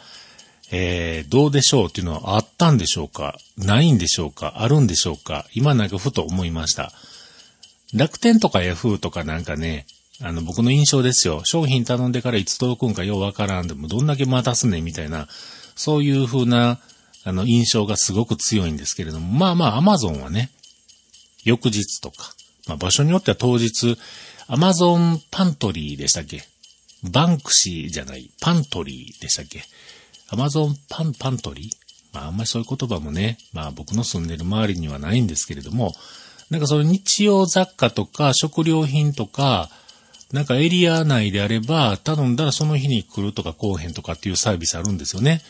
Speaker 1: えー、どうでしょうっていうのはあったんでしょうか？ないんでしょうか？あるんでしょうか？今なんかふと思いました。楽天とかヤフーとかなんかね、あの、僕の印象ですよ。商品頼んでからいつ届くんかようわからんでも、どんだけ待たすねみたいな、そういう風な、あの、印象がすごく強いんですけれども、まあまあ、アマゾンはね、翌日とか、まあ場所によっては当日、アマゾンパントリーでしたっけ？バンクシーじゃない、パントリーでしたっけ？アマゾンパン、パントリー？まああんまりそういう言葉もね、まあ僕の住んでる周りにはないんですけれども、なんかその日用雑貨とか食料品とか、なんかエリア内であれば、頼んだらその日に来るとか来おへんとかっていうサービスあるんですよね。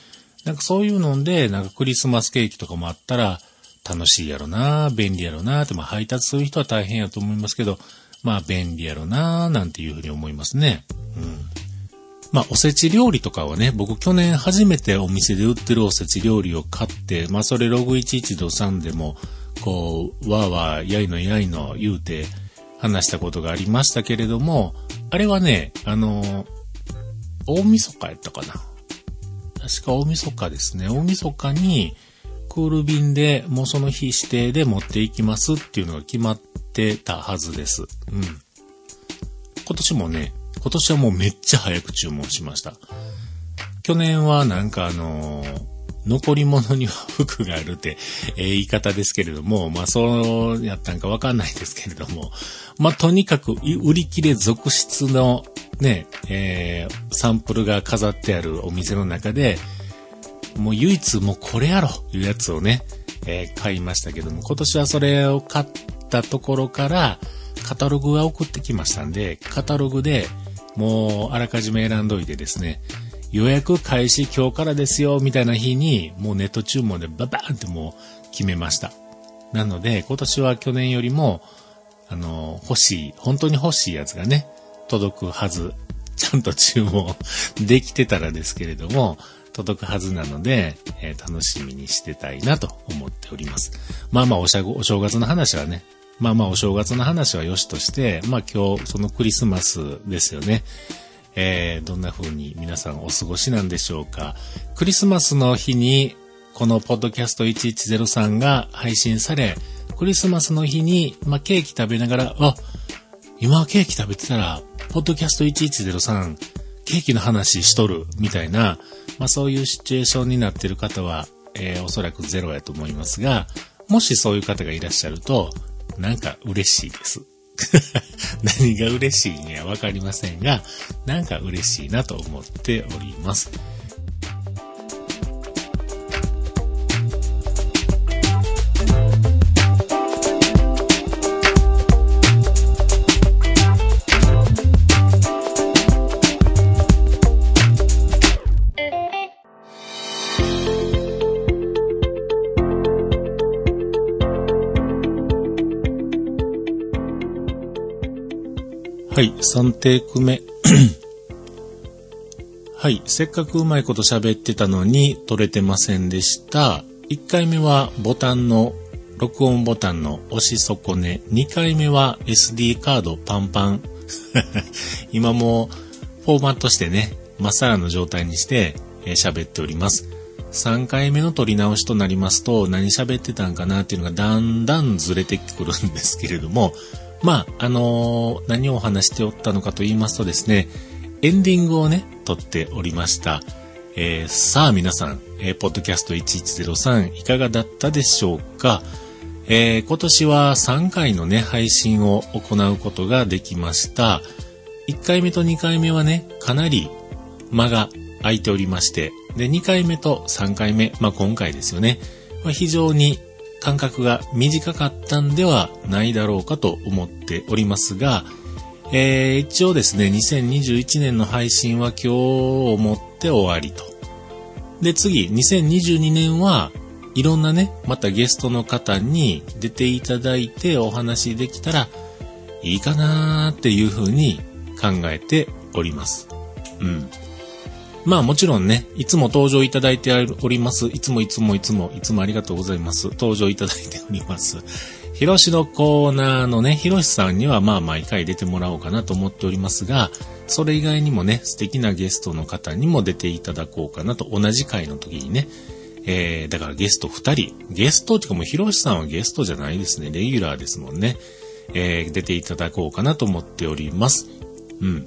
Speaker 1: なんかそういうので、なんかクリスマスケーキとかもあったら、楽しいやろな、便利やろなって、まあ配達する人は大変やと思いますけど、まあ便利やろな、なんていうふうに思いますね。うん。まあおせち料理とかはね、僕去年初めてお店で売ってるおせち料理を買って、まあそれログ11度3でも、こう、わーわー、やいのやいの言うて、話したことがありましたけれども、あれはね、あの、大晦日やったかな。確か大晦日ですね。大晦日に、クール便でもうその日指定で持っていきますっていうのが決まってたはずです。うん。今年もね、今年はもうめっちゃ早く注文しました。去年はなんかあのー残り物には服があるって、えー、言い方ですけれども、まあそうやったんかわかんないですけれども、まあとにかく売り切れ続出のね、えー、サンプルが飾ってあるお店の中で、もう唯一もうこれやろいうやつをね、えー、買いましたけども、今年はそれを買ったところから、カタログが送ってきましたんで、カタログでもうあらかじめ選んどいてですね、予約開始今日からですよ、みたいな日に、もうネット注文でババーンってもう決めました。なので、今年は去年よりも、あの、欲しい、本当に欲しいやつがね、届くはず。<laughs> ちゃんと注文できてたらですけれども、届くはずなので、えー、楽しみにしてたいなと思っております。まあまあおしゃお正月の話はね、まあまあお正月の話は良しとして、まあ今日そのクリスマスですよね。えー、どんな風に皆さんお過ごしなんでしょうか。クリスマスの日にこのポッドキャスト1103が配信され、クリスマスの日に、まあ、ケーキ食べながら、あ、今ケーキ食べてたら、ポッドキャスト1103、ケーキの話しとる、みたいな、まあ、そういうシチュエーションになってる方は、えー、おそらくゼロやと思いますが、もしそういう方がいらっしゃると、なんか嬉しいです。<laughs> 何が嬉しいにはわかりませんが、なんか嬉しいなと思っております。はい、3テイク目。<clears throat> はい、せっかくうまいこと喋ってたのに撮れてませんでした。1回目はボタンの、録音ボタンの押し損ね。2回目は SD カードパンパン。<laughs> 今もフォーマットしてね、まっさらの状態にして喋、えー、っております。3回目の撮り直しとなりますと何喋ってたんかなっていうのがだんだんずれてくるんですけれども、まあ、あのー、何をお話しておったのかと言いますとですね、エンディングをね、撮っておりました。えー、さあ皆さん、えー、ポッドキャスト1103いかがだったでしょうか、えー、今年は3回のね、配信を行うことができました。1回目と2回目はね、かなり間が空いておりまして、で、2回目と3回目、まあ、今回ですよね、まあ、非常に間隔が短かったんではないだろうかと思っておりますが、えー、一応ですね、2021年の配信は今日をもって終わりと。で、次、2022年はいろんなね、またゲストの方に出ていただいてお話できたらいいかなーっていうふうに考えております。うん。まあもちろんね、いつも登場いただいております。いつもいつもいつもいつもありがとうございます。登場いただいております。ひろしのコーナーのね、ひろしさんにはまあ毎回出てもらおうかなと思っておりますが、それ以外にもね、素敵なゲストの方にも出ていただこうかなと、同じ回の時にね、えー、だからゲスト2人、ゲストっていうかもうひろしさんはゲストじゃないですね、レギュラーですもんね、えー、出ていただこうかなと思っております。うん。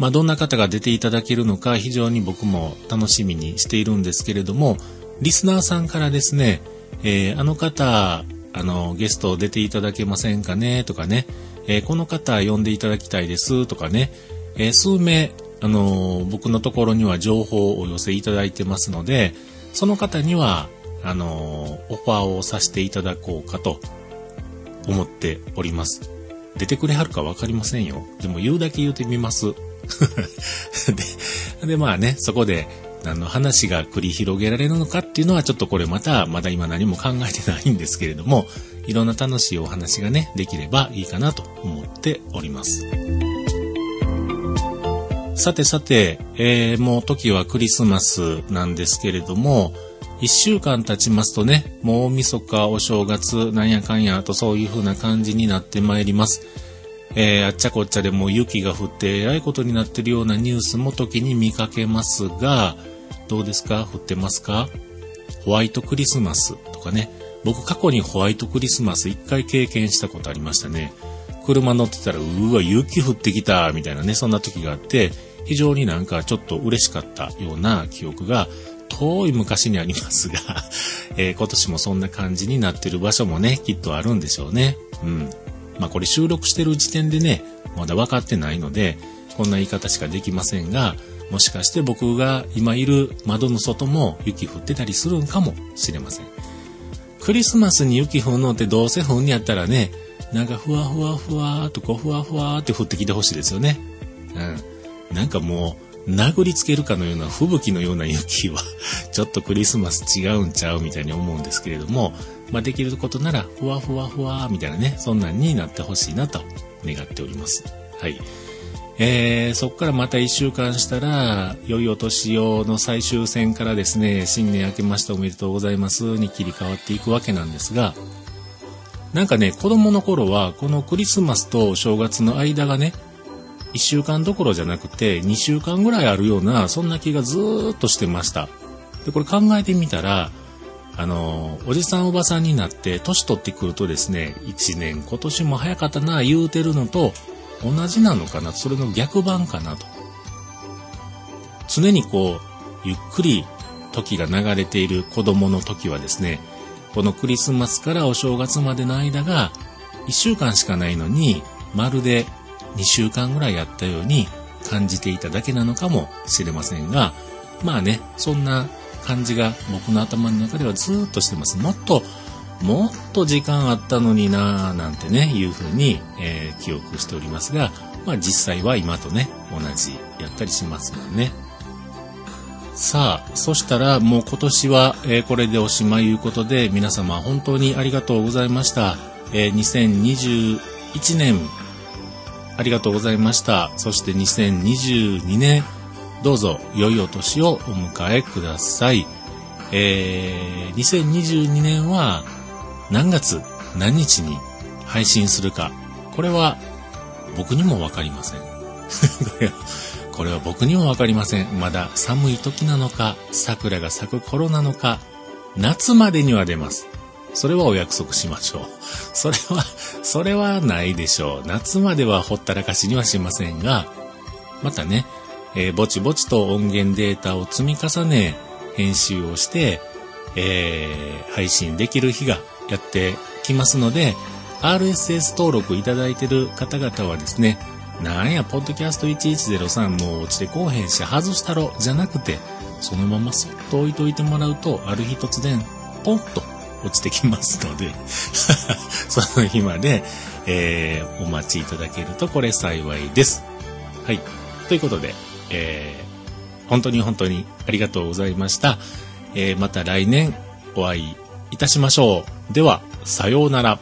Speaker 1: まあ、どんな方が出ていただけるのか非常に僕も楽しみにしているんですけれども、リスナーさんからですね、えー、あの方、あの、ゲスト出ていただけませんかねとかね、えー、この方呼んでいただきたいですとかね、えー、数名、あの僕のところには情報をお寄せいただいてますので、その方には、あのオファーをさせていただこうかと思っております。出てくれはるかわかりませんよ。でも言うだけ言うてみます。<laughs> で、で、まあね、そこで、あの、話が繰り広げられるのかっていうのは、ちょっとこれまた、まだ今何も考えてないんですけれども、いろんな楽しいお話がね、できればいいかなと思っております。さてさて、えー、もう時はクリスマスなんですけれども、一週間経ちますとね、もう大晦日、お正月、なんやかんやとそういう風な感じになってまいります。えー、あっちゃこっちゃでも雪が降ってえらいことになってるようなニュースも時に見かけますが、どうですか？降ってますか？ホワイトクリスマスとかね。僕過去にホワイトクリスマス一回経験したことありましたね。車乗ってたら、うーわ、雪降ってきた、みたいなね、そんな時があって、非常になんかちょっと嬉しかったような記憶が遠い昔にありますが <laughs> えー、今年もそんな感じになってる場所もね、きっとあるんでしょうね。うん。まあこれ収録してる時点でね、まだ分かってないので、こんな言い方しかできませんが、もしかして僕が今いる窓の外も雪降ってたりするんかもしれません。クリスマスに雪降るのってどうせ降んやったらね、なんかふわふわふわーとこうふわふわーって降ってきてほしいですよね。うん。なんかもう、殴りつけるかのような吹雪のような雪はちょっとクリスマス違うんちゃうみたいに思うんですけれども、まあ、できることなら、ふわふわふわみたいなね、そんなんになってほしいなと願っております。はい。えー、そこからまた1週間したら、良いお年をの最終戦からですね、新年明けましておめでとうございますに切り替わっていくわけなんですが、なんかね、子供の頃は、このクリスマスと正月の間がね、1週間どころじゃなくて、2週間ぐらいあるような、そんな気がずーっとしてました。で、これ考えてみたら、あの、おじさんおばさんになって、年取ってくるとですね、1年、今年も早かったな、言うてるのと、同じなのかな、それの逆版かなと。常にこう、ゆっくり時が流れている子供の時はですね、このクリスマスからお正月までの間が1週間しかないのに、まるで2週間ぐらいやったように感じていただけなのかもしれませんが、まあね、そんな感じが僕の頭の中ではずっとしてます。もっと、もっと時間あったのになぁなんてね、いうふうに、えー、記憶しておりますが、まあ実際は今とね、同じやったりしますもんね。さあ、そしたらもう今年は、えー、これでおしまいいうことで、皆様本当にありがとうございました。えー、2021年、ありがとうございました。そして2022年、どうぞ良いお年をお迎えください。えー、2022年は何月何日に配信するか、これは僕にもわかりません。<laughs> これは僕にもわかりません。まだ寒い時なのか、桜が咲く頃なのか、夏までには出ます。それはお約束しましょう。<laughs> それは、それはないでしょう。夏まではほったらかしにはしませんが、またね、えー、ぼちぼちと音源データを積み重ね、編集をして、えー、配信できる日がやってきますので、RSS 登録いただいてる方々はですね、なんや、ポッドキャスト1103もう落ちてこうへんし外したろ、じゃなくて、そのままそっと置いといてもらうと、ある日突然、ポンと落ちてきますので <laughs> その日まで、えー、お待ちいただけるとこれ幸いです。はい。ということで、えー、本当に本当にありがとうございました。えー、また来年お会いいたしましょう。では、さようなら。